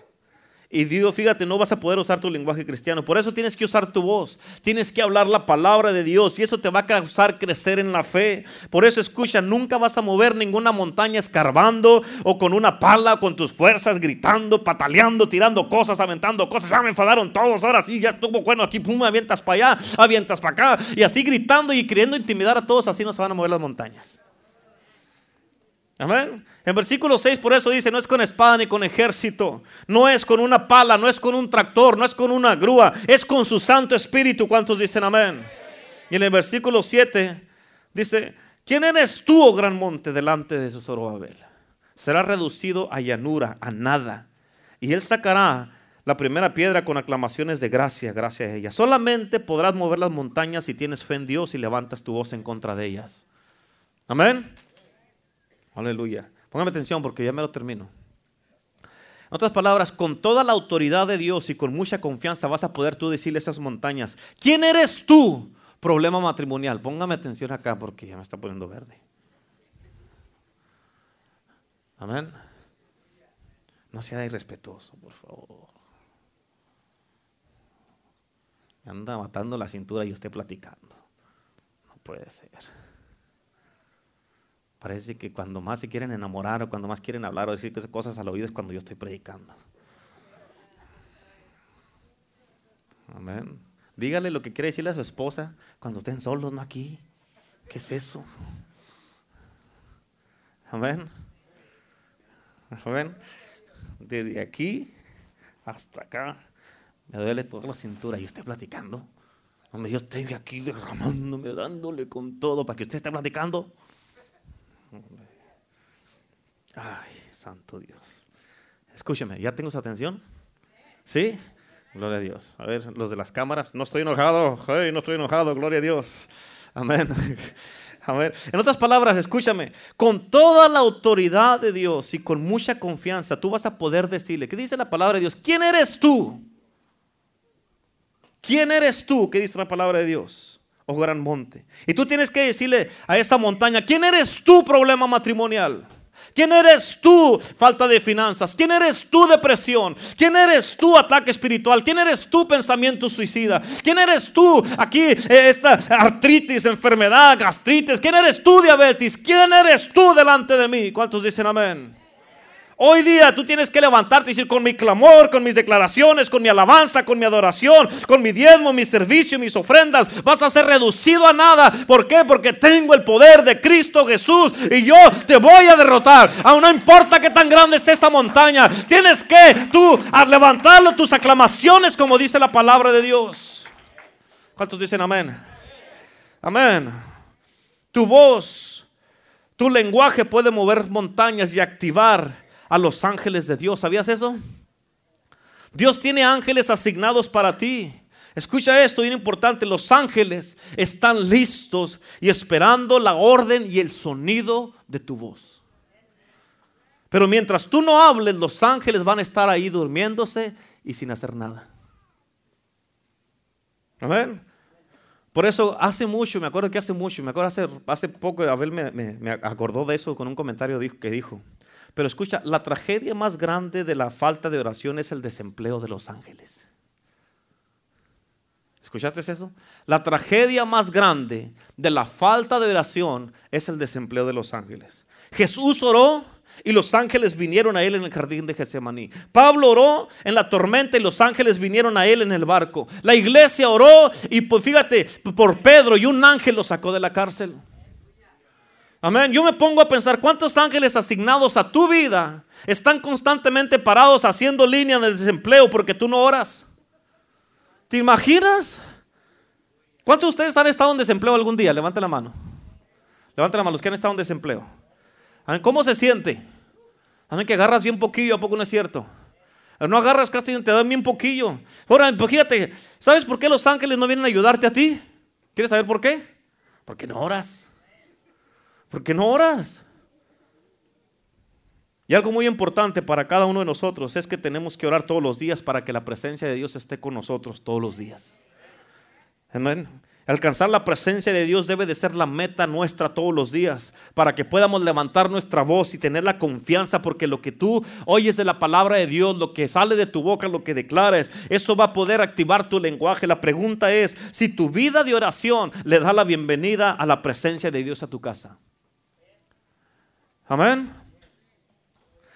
[SPEAKER 1] Y Dios, fíjate, no vas a poder usar tu lenguaje cristiano. Por eso tienes que usar tu voz. Tienes que hablar la palabra de Dios. Y eso te va a causar crecer en la fe. Por eso escucha, nunca vas a mover ninguna montaña escarbando o con una pala, con tus fuerzas, gritando, pataleando, tirando cosas, aventando cosas. Ya me enfadaron todos. Ahora sí, ya estuvo bueno aquí. Pum, avientas para allá, avientas para acá. Y así gritando y queriendo intimidar a todos. Así no se van a mover las montañas. Amén. En versículo 6 por eso dice, no es con espada ni con ejército, no es con una pala, no es con un tractor, no es con una grúa, es con su Santo Espíritu. ¿Cuántos dicen amén? Y en el versículo 7 dice, ¿quién eres tú, oh gran monte, delante de su Zorobabel? Será reducido a llanura, a nada. Y él sacará la primera piedra con aclamaciones de gracia, gracias a ella. Solamente podrás mover las montañas si tienes fe en Dios y levantas tu voz en contra de ellas. Amén. Aleluya. Póngame atención porque ya me lo termino. En otras palabras, con toda la autoridad de Dios y con mucha confianza vas a poder tú decirle a esas montañas, ¿quién eres tú? Problema matrimonial. Póngame atención acá porque ya me está poniendo verde. Amén. No sea irrespetuoso, por favor. Me anda matando la cintura y usted platicando. No puede ser. Parece que cuando más se quieren enamorar o cuando más quieren hablar o decir cosas al oído es cuando yo estoy predicando. Amén. Dígale lo que quiere decirle a su esposa cuando estén solos, no aquí. ¿Qué es eso? Amén. Amén. Desde aquí hasta acá me duele toda la cintura y usted platicando. Hombre, yo estoy aquí derramándome, dándole con todo para que usted esté platicando. Ay, santo Dios. Escúcheme, ¿ya tengo su atención? ¿Sí? Gloria a Dios. A ver, los de las cámaras, no estoy enojado, no estoy enojado, gloria a Dios. Amén. En otras palabras, escúchame, con toda la autoridad de Dios y con mucha confianza, tú vas a poder decirle, ¿qué dice la palabra de Dios? ¿Quién eres tú? ¿Quién eres tú? ¿Qué dice la palabra de Dios? Gran monte. Y tú tienes que decirle a esa montaña, ¿quién eres tú problema matrimonial? ¿Quién eres tú falta de finanzas? ¿Quién eres tú depresión? ¿Quién eres tú ataque espiritual? ¿Quién eres tú pensamiento suicida? ¿Quién eres tú aquí eh, esta artritis, enfermedad, gastritis? ¿Quién eres tú diabetes? ¿Quién eres tú delante de mí? ¿Cuántos dicen amén? Hoy día tú tienes que levantarte y decir con mi clamor, con mis declaraciones, con mi alabanza, con mi adoración, con mi diezmo, mi servicio, mis ofrendas, vas a ser reducido a nada. ¿Por qué? Porque tengo el poder de Cristo Jesús y yo te voy a derrotar. Aún no importa que tan grande esté esta montaña, tienes que tú levantarlo tus aclamaciones como dice la palabra de Dios. ¿Cuántos dicen amén? Amén. Tu voz, tu lenguaje puede mover montañas y activar a los ángeles de Dios. ¿Sabías eso? Dios tiene ángeles asignados para ti. Escucha esto, bien importante, los ángeles están listos y esperando la orden y el sonido de tu voz. Pero mientras tú no hables, los ángeles van a estar ahí durmiéndose y sin hacer nada. Amén. Por eso hace mucho, me acuerdo que hace mucho, me acuerdo hace, hace poco, Abel me, me acordó de eso con un comentario que dijo. Pero escucha, la tragedia más grande de la falta de oración es el desempleo de los ángeles. ¿Escuchaste eso? La tragedia más grande de la falta de oración es el desempleo de los ángeles. Jesús oró y los ángeles vinieron a él en el jardín de Getsemaní. Pablo oró en la tormenta y los ángeles vinieron a él en el barco. La iglesia oró y pues fíjate, por Pedro y un ángel lo sacó de la cárcel. Amén. Yo me pongo a pensar cuántos ángeles asignados a tu vida están constantemente parados haciendo línea de desempleo porque tú no oras. ¿Te imaginas? ¿Cuántos de ustedes han estado en desempleo algún día? Levante la mano. Levante la mano los que han estado en desempleo. ¿Cómo se siente? Amén, que agarras bien poquillo, ¿a poco no es cierto? No agarras casi, te dan bien poquillo. Ahora, pues fíjate, ¿sabes por qué los ángeles no vienen a ayudarte a ti? ¿Quieres saber por qué? Porque no oras. ¿Por qué no oras? Y algo muy importante para cada uno de nosotros es que tenemos que orar todos los días para que la presencia de Dios esté con nosotros todos los días. Amén. Alcanzar la presencia de Dios debe de ser la meta nuestra todos los días, para que podamos levantar nuestra voz y tener la confianza, porque lo que tú oyes de la palabra de Dios, lo que sale de tu boca, lo que declares, eso va a poder activar tu lenguaje. La pregunta es si tu vida de oración le da la bienvenida a la presencia de Dios a tu casa. Amén.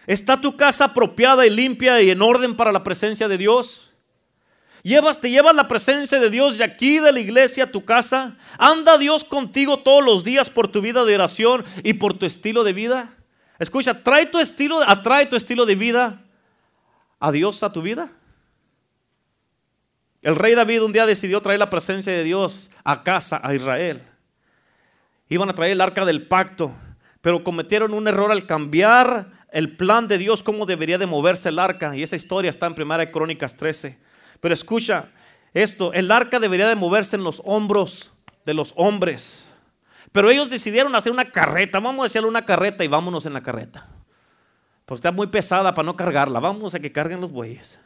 [SPEAKER 1] ¿Está tu casa apropiada y limpia y en orden para la presencia de Dios? Llevas, te llevas la presencia de Dios de aquí de la iglesia a tu casa. Anda Dios contigo todos los días por tu vida de oración y por tu estilo de vida. Escucha, trae tu estilo, atrae tu estilo de vida a Dios a tu vida. El rey David un día decidió traer la presencia de Dios a casa, a Israel. Iban a traer el arca del pacto pero cometieron un error al cambiar el plan de Dios, cómo debería de moverse el arca. Y esa historia está en Primera de Crónicas 13. Pero escucha esto, el arca debería de moverse en los hombros de los hombres. Pero ellos decidieron hacer una carreta, vamos a hacerle una carreta y vámonos en la carreta. Porque está muy pesada para no cargarla, vamos a que carguen los bueyes.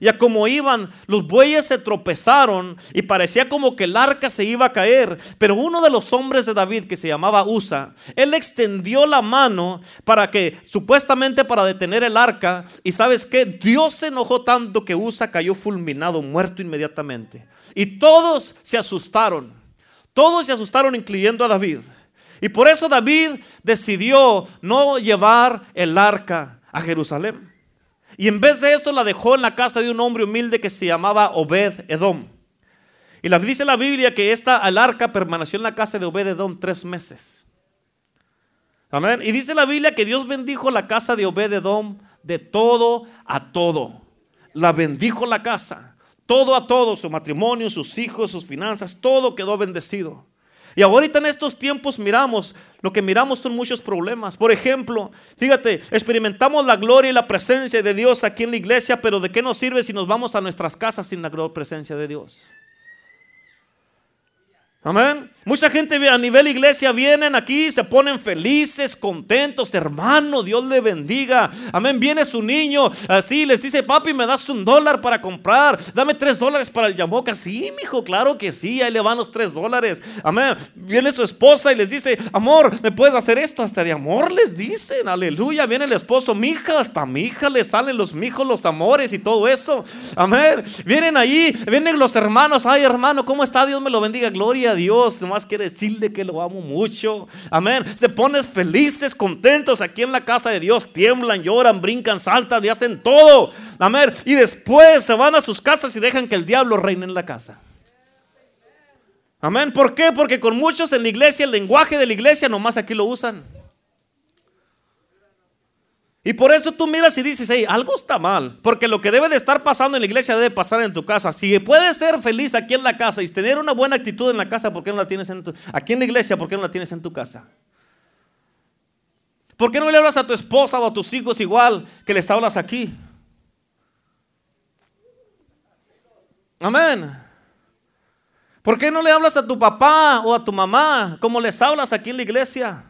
[SPEAKER 1] Y a como iban, los bueyes se tropezaron y parecía como que el arca se iba a caer. Pero uno de los hombres de David, que se llamaba Usa, él extendió la mano para que, supuestamente para detener el arca. Y sabes qué? Dios se enojó tanto que Usa cayó fulminado, muerto inmediatamente. Y todos se asustaron. Todos se asustaron, incluyendo a David. Y por eso David decidió no llevar el arca a Jerusalén. Y en vez de esto la dejó en la casa de un hombre humilde que se llamaba Obed Edom. Y la, dice la Biblia que esta al arca permaneció en la casa de Obed Edom tres meses. Amén. Y dice la Biblia que Dios bendijo la casa de Obed Edom de todo a todo. La bendijo la casa. Todo a todo, su matrimonio, sus hijos, sus finanzas, todo quedó bendecido. Y ahorita en estos tiempos miramos, lo que miramos son muchos problemas. Por ejemplo, fíjate, experimentamos la gloria y la presencia de Dios aquí en la iglesia, pero ¿de qué nos sirve si nos vamos a nuestras casas sin la presencia de Dios? Amén. Mucha gente a nivel iglesia vienen aquí, se ponen felices, contentos, hermano, Dios le bendiga. Amén. Viene su niño, así les dice, papi, me das un dólar para comprar, dame tres dólares para el yamoca. Sí, mijo, claro que sí, ahí le van los tres dólares. Amén. Viene su esposa y les dice, amor, ¿me puedes hacer esto? Hasta de amor les dicen, aleluya. Viene el esposo, mija, hasta mi hija le salen los mijos, los amores y todo eso. Amén. Vienen ahí, vienen los hermanos, ay hermano, ¿cómo está? Dios me lo bendiga, gloria a Dios. nomás quiere decirle que lo amo mucho. Amén. Se ponen felices, contentos aquí en la casa de Dios. Tiemblan, lloran, brincan, saltan y hacen todo. Amén. Y después se van a sus casas y dejan que el diablo reine en la casa. Amén. ¿Por qué? Porque con muchos en la iglesia, el lenguaje de la iglesia nomás aquí lo usan. Y por eso tú miras y dices, hey, algo está mal. Porque lo que debe de estar pasando en la iglesia debe pasar en tu casa. Si puedes ser feliz aquí en la casa y tener una buena actitud en la casa, ¿por qué no la tienes en tu, aquí en la iglesia? ¿Por qué no la tienes en tu casa? ¿Por qué no le hablas a tu esposa o a tus hijos igual que les hablas aquí? Amén. ¿Por qué no le hablas a tu papá o a tu mamá como les hablas aquí en la iglesia?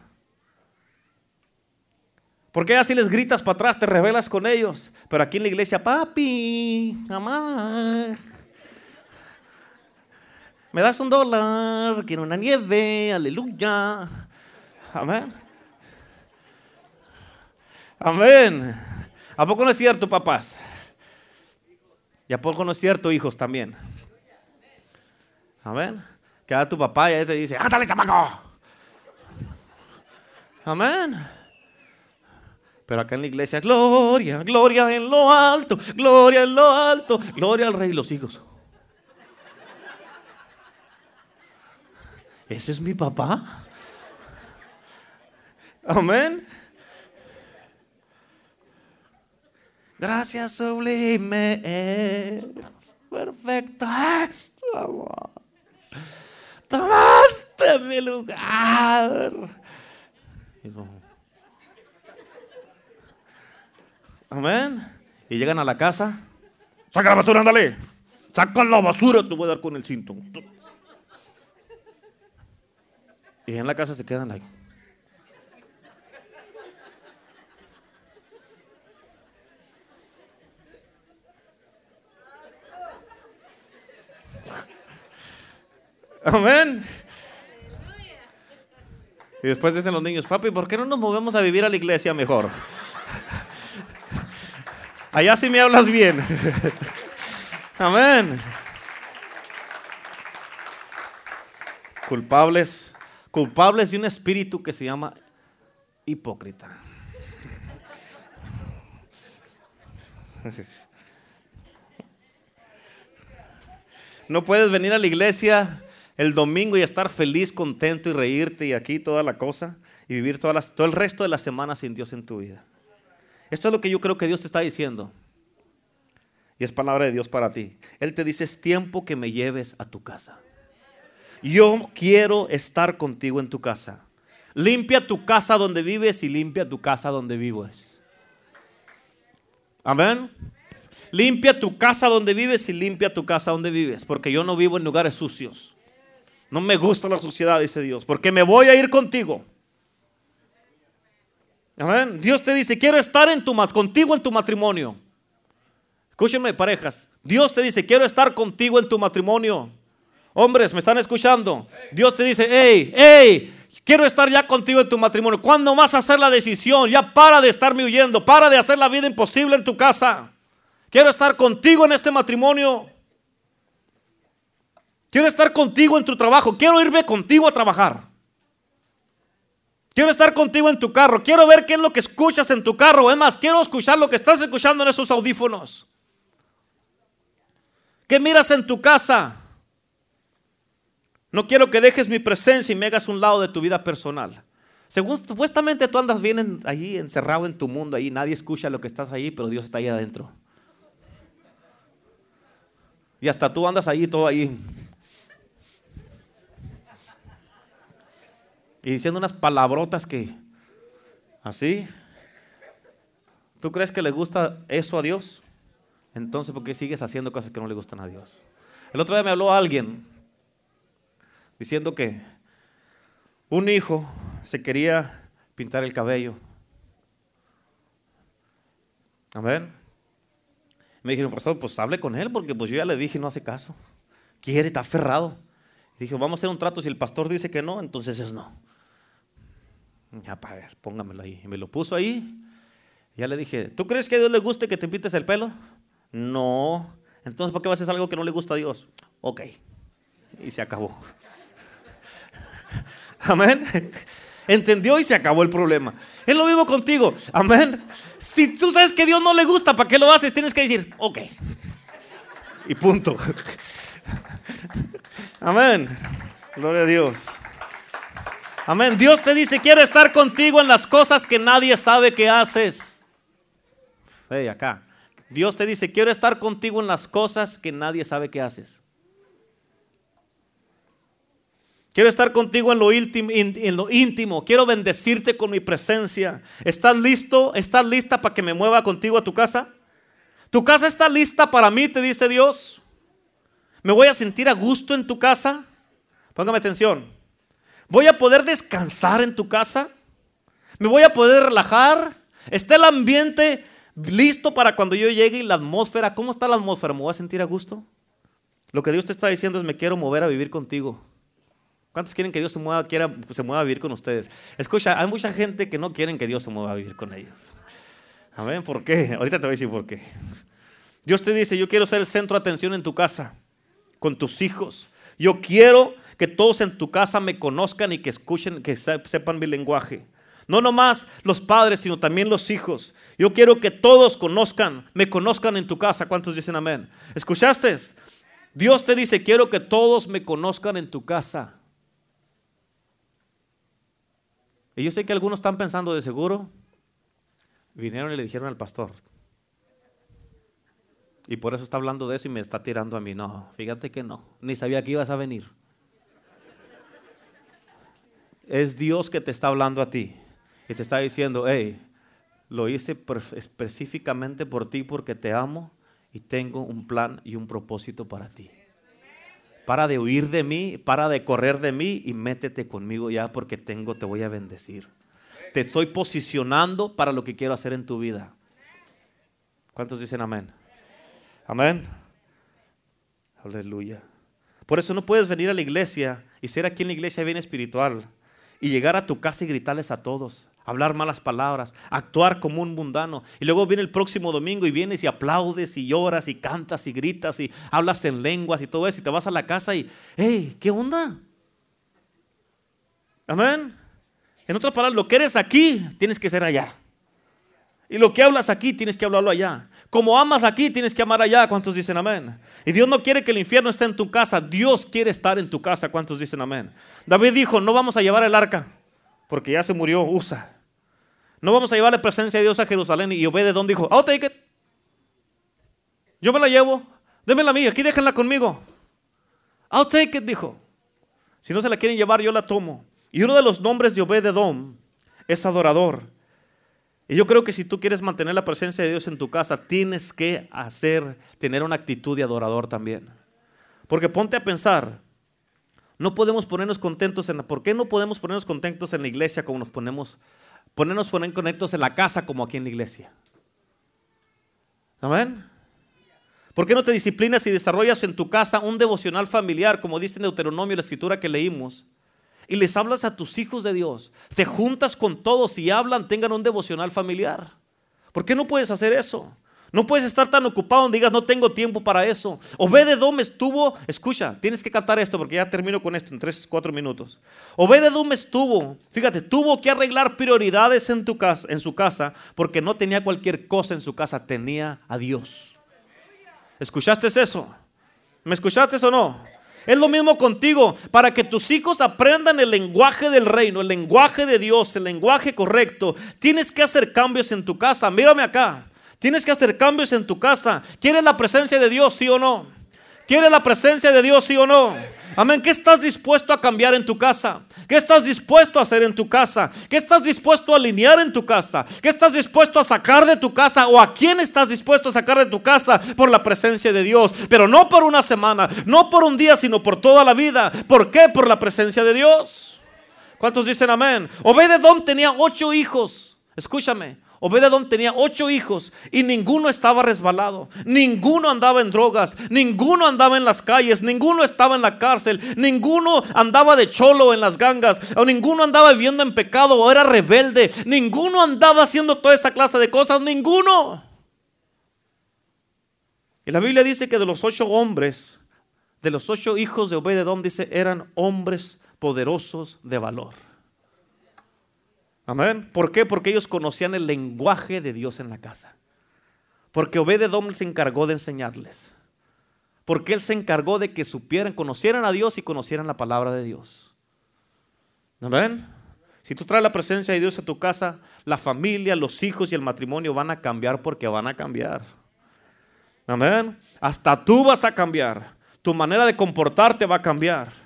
[SPEAKER 1] ¿Por qué así les gritas para atrás, te rebelas con ellos? Pero aquí en la iglesia, papi, mamá, me das un dólar, quiero una nieve, aleluya. Amén. Amén. ¿A poco no es cierto, papás? ¿Y a poco no es cierto, hijos también? Amén. Que a tu papá y ahí te dice, ¡ándale, chamaco! Amén. Pero acá en la iglesia, gloria, gloria en lo alto, gloria en lo alto, gloria al rey y los hijos. Ese es mi papá. Amén. Gracias sublime, perfecto amor. Tomaste mi lugar. Amén. Y llegan a la casa. Saca la basura, ándale. Saca la basura, te voy a dar con el cinto. Y en la casa se quedan ahí. Amén. Y después dicen los niños, papi, ¿por qué no nos movemos a vivir a la iglesia mejor? Allá sí me hablas bien. Amén. Culpables, culpables de un espíritu que se llama hipócrita. No puedes venir a la iglesia el domingo y estar feliz, contento y reírte y aquí toda la cosa y vivir todo el resto de la semana sin Dios en tu vida. Esto es lo que yo creo que Dios te está diciendo. Y es palabra de Dios para ti. Él te dice, es tiempo que me lleves a tu casa. Yo quiero estar contigo en tu casa. Limpia tu casa donde vives y limpia tu casa donde vives. Amén. Limpia tu casa donde vives y limpia tu casa donde vives. Porque yo no vivo en lugares sucios. No me gusta la suciedad, dice Dios. Porque me voy a ir contigo. Dios te dice, quiero estar en tu, contigo en tu matrimonio. Escúchenme, parejas. Dios te dice, quiero estar contigo en tu matrimonio. Hombres, ¿me están escuchando? Dios te dice, hey, hey, quiero estar ya contigo en tu matrimonio. ¿Cuándo vas a hacer la decisión? Ya para de estarme huyendo, para de hacer la vida imposible en tu casa. Quiero estar contigo en este matrimonio. Quiero estar contigo en tu trabajo. Quiero irme contigo a trabajar. Quiero estar contigo en tu carro. Quiero ver qué es lo que escuchas en tu carro. Es más, quiero escuchar lo que estás escuchando en esos audífonos. ¿Qué miras en tu casa? No quiero que dejes mi presencia y me hagas un lado de tu vida personal. Según, supuestamente tú andas bien ahí encerrado en tu mundo, ahí nadie escucha lo que estás ahí, pero Dios está ahí adentro. Y hasta tú andas ahí todo ahí y diciendo unas palabrotas que, así, ¿tú crees que le gusta eso a Dios? Entonces, ¿por qué sigues haciendo cosas que no le gustan a Dios? El otro día me habló alguien diciendo que un hijo se quería pintar el cabello. Amén. Me dijeron, pastor, pues hable con él porque pues yo ya le dije no hace caso. Quiere, está aferrado. Dije, vamos a hacer un trato. Si el pastor dice que no, entonces es no. Ya, ver, póngamelo ahí. Y me lo puso ahí. Ya le dije, ¿tú crees que a Dios le guste que te pintes el pelo? No. Entonces, ¿por qué vas a hacer algo que no le gusta a Dios? Ok. Y se acabó. Amén. Entendió y se acabó el problema. Es lo mismo contigo. Amén. Si tú sabes que Dios no le gusta, ¿para qué lo haces? Tienes que decir, ok. Y punto. Amén. Gloria a Dios. Amén. Dios te dice, quiero estar contigo en las cosas que nadie sabe que haces. Hey, acá. Dios te dice, quiero estar contigo en las cosas que nadie sabe que haces. Quiero estar contigo en lo, íntimo, en lo íntimo. Quiero bendecirte con mi presencia. ¿Estás listo? ¿Estás lista para que me mueva contigo a tu casa? ¿Tu casa está lista para mí? Te dice Dios. ¿Me voy a sentir a gusto en tu casa? Póngame atención. ¿Voy a poder descansar en tu casa? ¿Me voy a poder relajar? ¿Está el ambiente listo para cuando yo llegue y la atmósfera? ¿Cómo está la atmósfera? ¿Me voy a sentir a gusto? Lo que Dios te está diciendo es me quiero mover a vivir contigo. ¿Cuántos quieren que Dios se mueva, quiera, se mueva a vivir con ustedes? Escucha, hay mucha gente que no quieren que Dios se mueva a vivir con ellos. Amén, ¿por qué? Ahorita te voy a decir por qué. Dios te dice, yo quiero ser el centro de atención en tu casa, con tus hijos. Yo quiero que todos en tu casa me conozcan y que escuchen, que sepan mi lenguaje. No nomás los padres, sino también los hijos. Yo quiero que todos conozcan, me conozcan en tu casa. ¿Cuántos dicen amén? ¿Escuchaste? Dios te dice, quiero que todos me conozcan en tu casa. Y yo sé que algunos están pensando de seguro, vinieron y le dijeron al pastor. Y por eso está hablando de eso y me está tirando a mí. No, fíjate que no, ni sabía que ibas a venir. Es Dios que te está hablando a ti y te está diciendo, hey, lo hice específicamente por ti porque te amo y tengo un plan y un propósito para ti. Para de huir de mí, para de correr de mí y métete conmigo ya porque tengo, te voy a bendecir. Te estoy posicionando para lo que quiero hacer en tu vida. ¿Cuántos dicen amén? Amén. Aleluya. Por eso no puedes venir a la iglesia y ser aquí en la iglesia bien espiritual y llegar a tu casa y gritarles a todos hablar malas palabras, actuar como un mundano. Y luego viene el próximo domingo y vienes y aplaudes y lloras y cantas y gritas y hablas en lenguas y todo eso y te vas a la casa y, hey, ¿qué onda? Amén. En otras palabras, lo que eres aquí, tienes que ser allá. Y lo que hablas aquí, tienes que hablarlo allá. Como amas aquí, tienes que amar allá. ¿Cuántos dicen amén? Y Dios no quiere que el infierno esté en tu casa. Dios quiere estar en tu casa. ¿Cuántos dicen amén? David dijo, no vamos a llevar el arca porque ya se murió Usa. No vamos a llevar la presencia de Dios a Jerusalén. Y Obededón dijo, I'll take it. Yo me la llevo. Démela a mí, aquí déjenla conmigo. I'll take it, dijo. Si no se la quieren llevar, yo la tomo. Y uno de los nombres de Obededón es adorador. Y yo creo que si tú quieres mantener la presencia de Dios en tu casa, tienes que hacer, tener una actitud de adorador también. Porque ponte a pensar, no podemos ponernos contentos en la, ¿por qué no podemos ponernos contentos en la iglesia como nos ponemos, ponernos poner contentos en la casa como aquí en la iglesia? Amén. ¿Por qué no te disciplinas y desarrollas en tu casa un devocional familiar, como dice en Deuteronomio la escritura que leímos? Y les hablas a tus hijos de Dios. Te juntas con todos y hablan, tengan un devocional familiar. ¿Por qué no puedes hacer eso? No puedes estar tan ocupado donde digas, no tengo tiempo para eso. Obededom estuvo, escucha, tienes que captar esto porque ya termino con esto en 3, 4 minutos. Obededom estuvo, fíjate, tuvo que arreglar prioridades en, tu casa, en su casa porque no tenía cualquier cosa en su casa, tenía a Dios. ¿Escuchaste eso? ¿Me escuchaste o no? Es lo mismo contigo, para que tus hijos aprendan el lenguaje del reino, el lenguaje de Dios, el lenguaje correcto. Tienes que hacer cambios en tu casa. Mírame acá. Tienes que hacer cambios en tu casa. ¿Quieres la presencia de Dios, sí o no? ¿Quieres la presencia de Dios, sí o no? Amén. ¿Qué estás dispuesto a cambiar en tu casa? ¿Qué estás dispuesto a hacer en tu casa? ¿Qué estás dispuesto a alinear en tu casa? ¿Qué estás dispuesto a sacar de tu casa? ¿O a quién estás dispuesto a sacar de tu casa por la presencia de Dios? Pero no por una semana, no por un día, sino por toda la vida. ¿Por qué? Por la presencia de Dios. ¿Cuántos dicen amén? Obededón tenía ocho hijos. Escúchame. Obededón tenía ocho hijos y ninguno estaba resbalado, ninguno andaba en drogas, ninguno andaba en las calles, ninguno estaba en la cárcel, ninguno andaba de cholo en las gangas, o ninguno andaba viviendo en pecado o era rebelde, ninguno andaba haciendo toda esa clase de cosas, ninguno. Y la Biblia dice que de los ocho hombres, de los ocho hijos de Obededón, dice, eran hombres poderosos de valor. Amén. ¿Por qué? Porque ellos conocían el lenguaje de Dios en la casa. Porque Obededom se encargó de enseñarles. Porque él se encargó de que supieran, conocieran a Dios y conocieran la palabra de Dios. Amén. Si tú traes la presencia de Dios a tu casa, la familia, los hijos y el matrimonio van a cambiar porque van a cambiar. Amén. Hasta tú vas a cambiar. Tu manera de comportarte va a cambiar.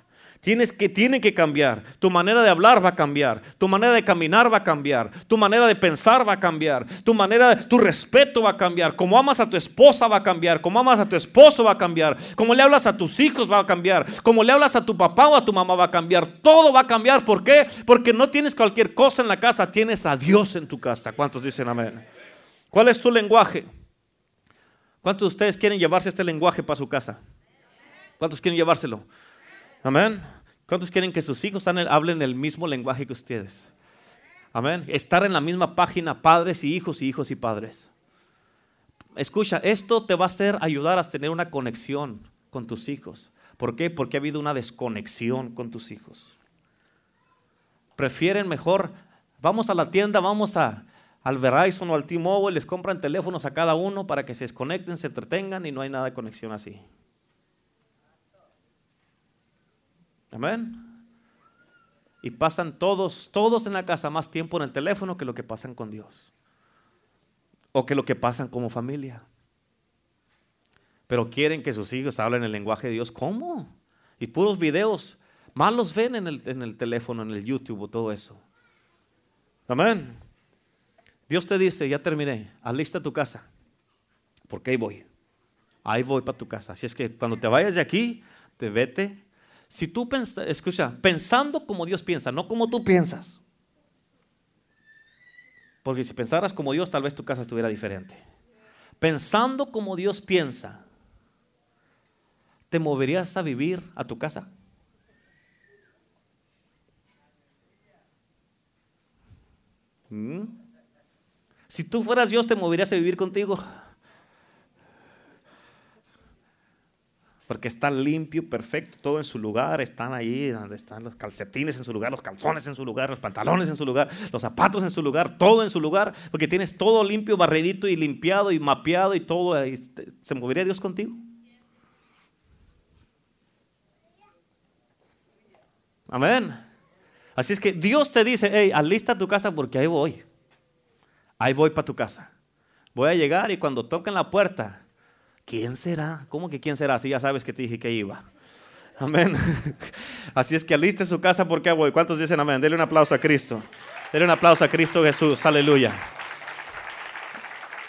[SPEAKER 1] Tienes que, que cambiar. Tu manera de hablar va a cambiar. Tu manera de caminar va a cambiar. Tu manera de pensar va a cambiar. Tu manera, tu respeto va a cambiar. Como amas a tu esposa va a cambiar. Como amas a tu esposo va a cambiar. Como le hablas a tus hijos va a cambiar. Como le hablas a tu papá o a tu mamá va a cambiar. Todo va a cambiar. ¿Por qué? Porque no tienes cualquier cosa en la casa. Tienes a Dios en tu casa. ¿Cuántos dicen amén? ¿Cuál es tu lenguaje? ¿Cuántos de ustedes quieren llevarse este lenguaje para su casa? ¿Cuántos quieren llevárselo? Amén. ¿Cuántos quieren que sus hijos hablen el mismo lenguaje que ustedes? Amén. Estar en la misma página, padres y hijos y hijos y padres. Escucha, esto te va a hacer ayudar a tener una conexión con tus hijos. ¿Por qué? Porque ha habido una desconexión con tus hijos. Prefieren mejor, vamos a la tienda, vamos a, al Verizon o al T-Mobile, les compran teléfonos a cada uno para que se desconecten, se entretengan y no hay nada de conexión así. Amén. Y pasan todos, todos en la casa más tiempo en el teléfono que lo que pasan con Dios. O que lo que pasan como familia. Pero quieren que sus hijos hablen el lenguaje de Dios. ¿Cómo? Y puros videos. Más los ven en el, en el teléfono, en el YouTube o todo eso. Amén. Dios te dice, ya terminé, alista tu casa. Porque ahí voy. Ahí voy para tu casa. Así es que cuando te vayas de aquí, te vete si tú pensas, escucha, pensando como Dios piensa, no como tú piensas. Porque si pensaras como Dios, tal vez tu casa estuviera diferente. Pensando como Dios piensa, ¿te moverías a vivir a tu casa? ¿Mm? Si tú fueras Dios, ¿te moverías a vivir contigo? Porque está limpio, perfecto, todo en su lugar. Están ahí donde están los calcetines en su lugar, los calzones en su lugar, los pantalones en su lugar, los zapatos en su lugar, todo en su lugar. Porque tienes todo limpio, barredito y limpiado y mapeado y todo. ¿Se movería Dios contigo? Amén. Así es que Dios te dice, hey, alista tu casa porque ahí voy. Ahí voy para tu casa. Voy a llegar y cuando toquen la puerta, ¿quién será? ¿Cómo que quién será? Si ya sabes que te dije que iba. Amén. Así es que aliste su casa porque voy. ¿Cuántos dicen amén? Dele un aplauso a Cristo. Dele un aplauso a Cristo Jesús. Aleluya.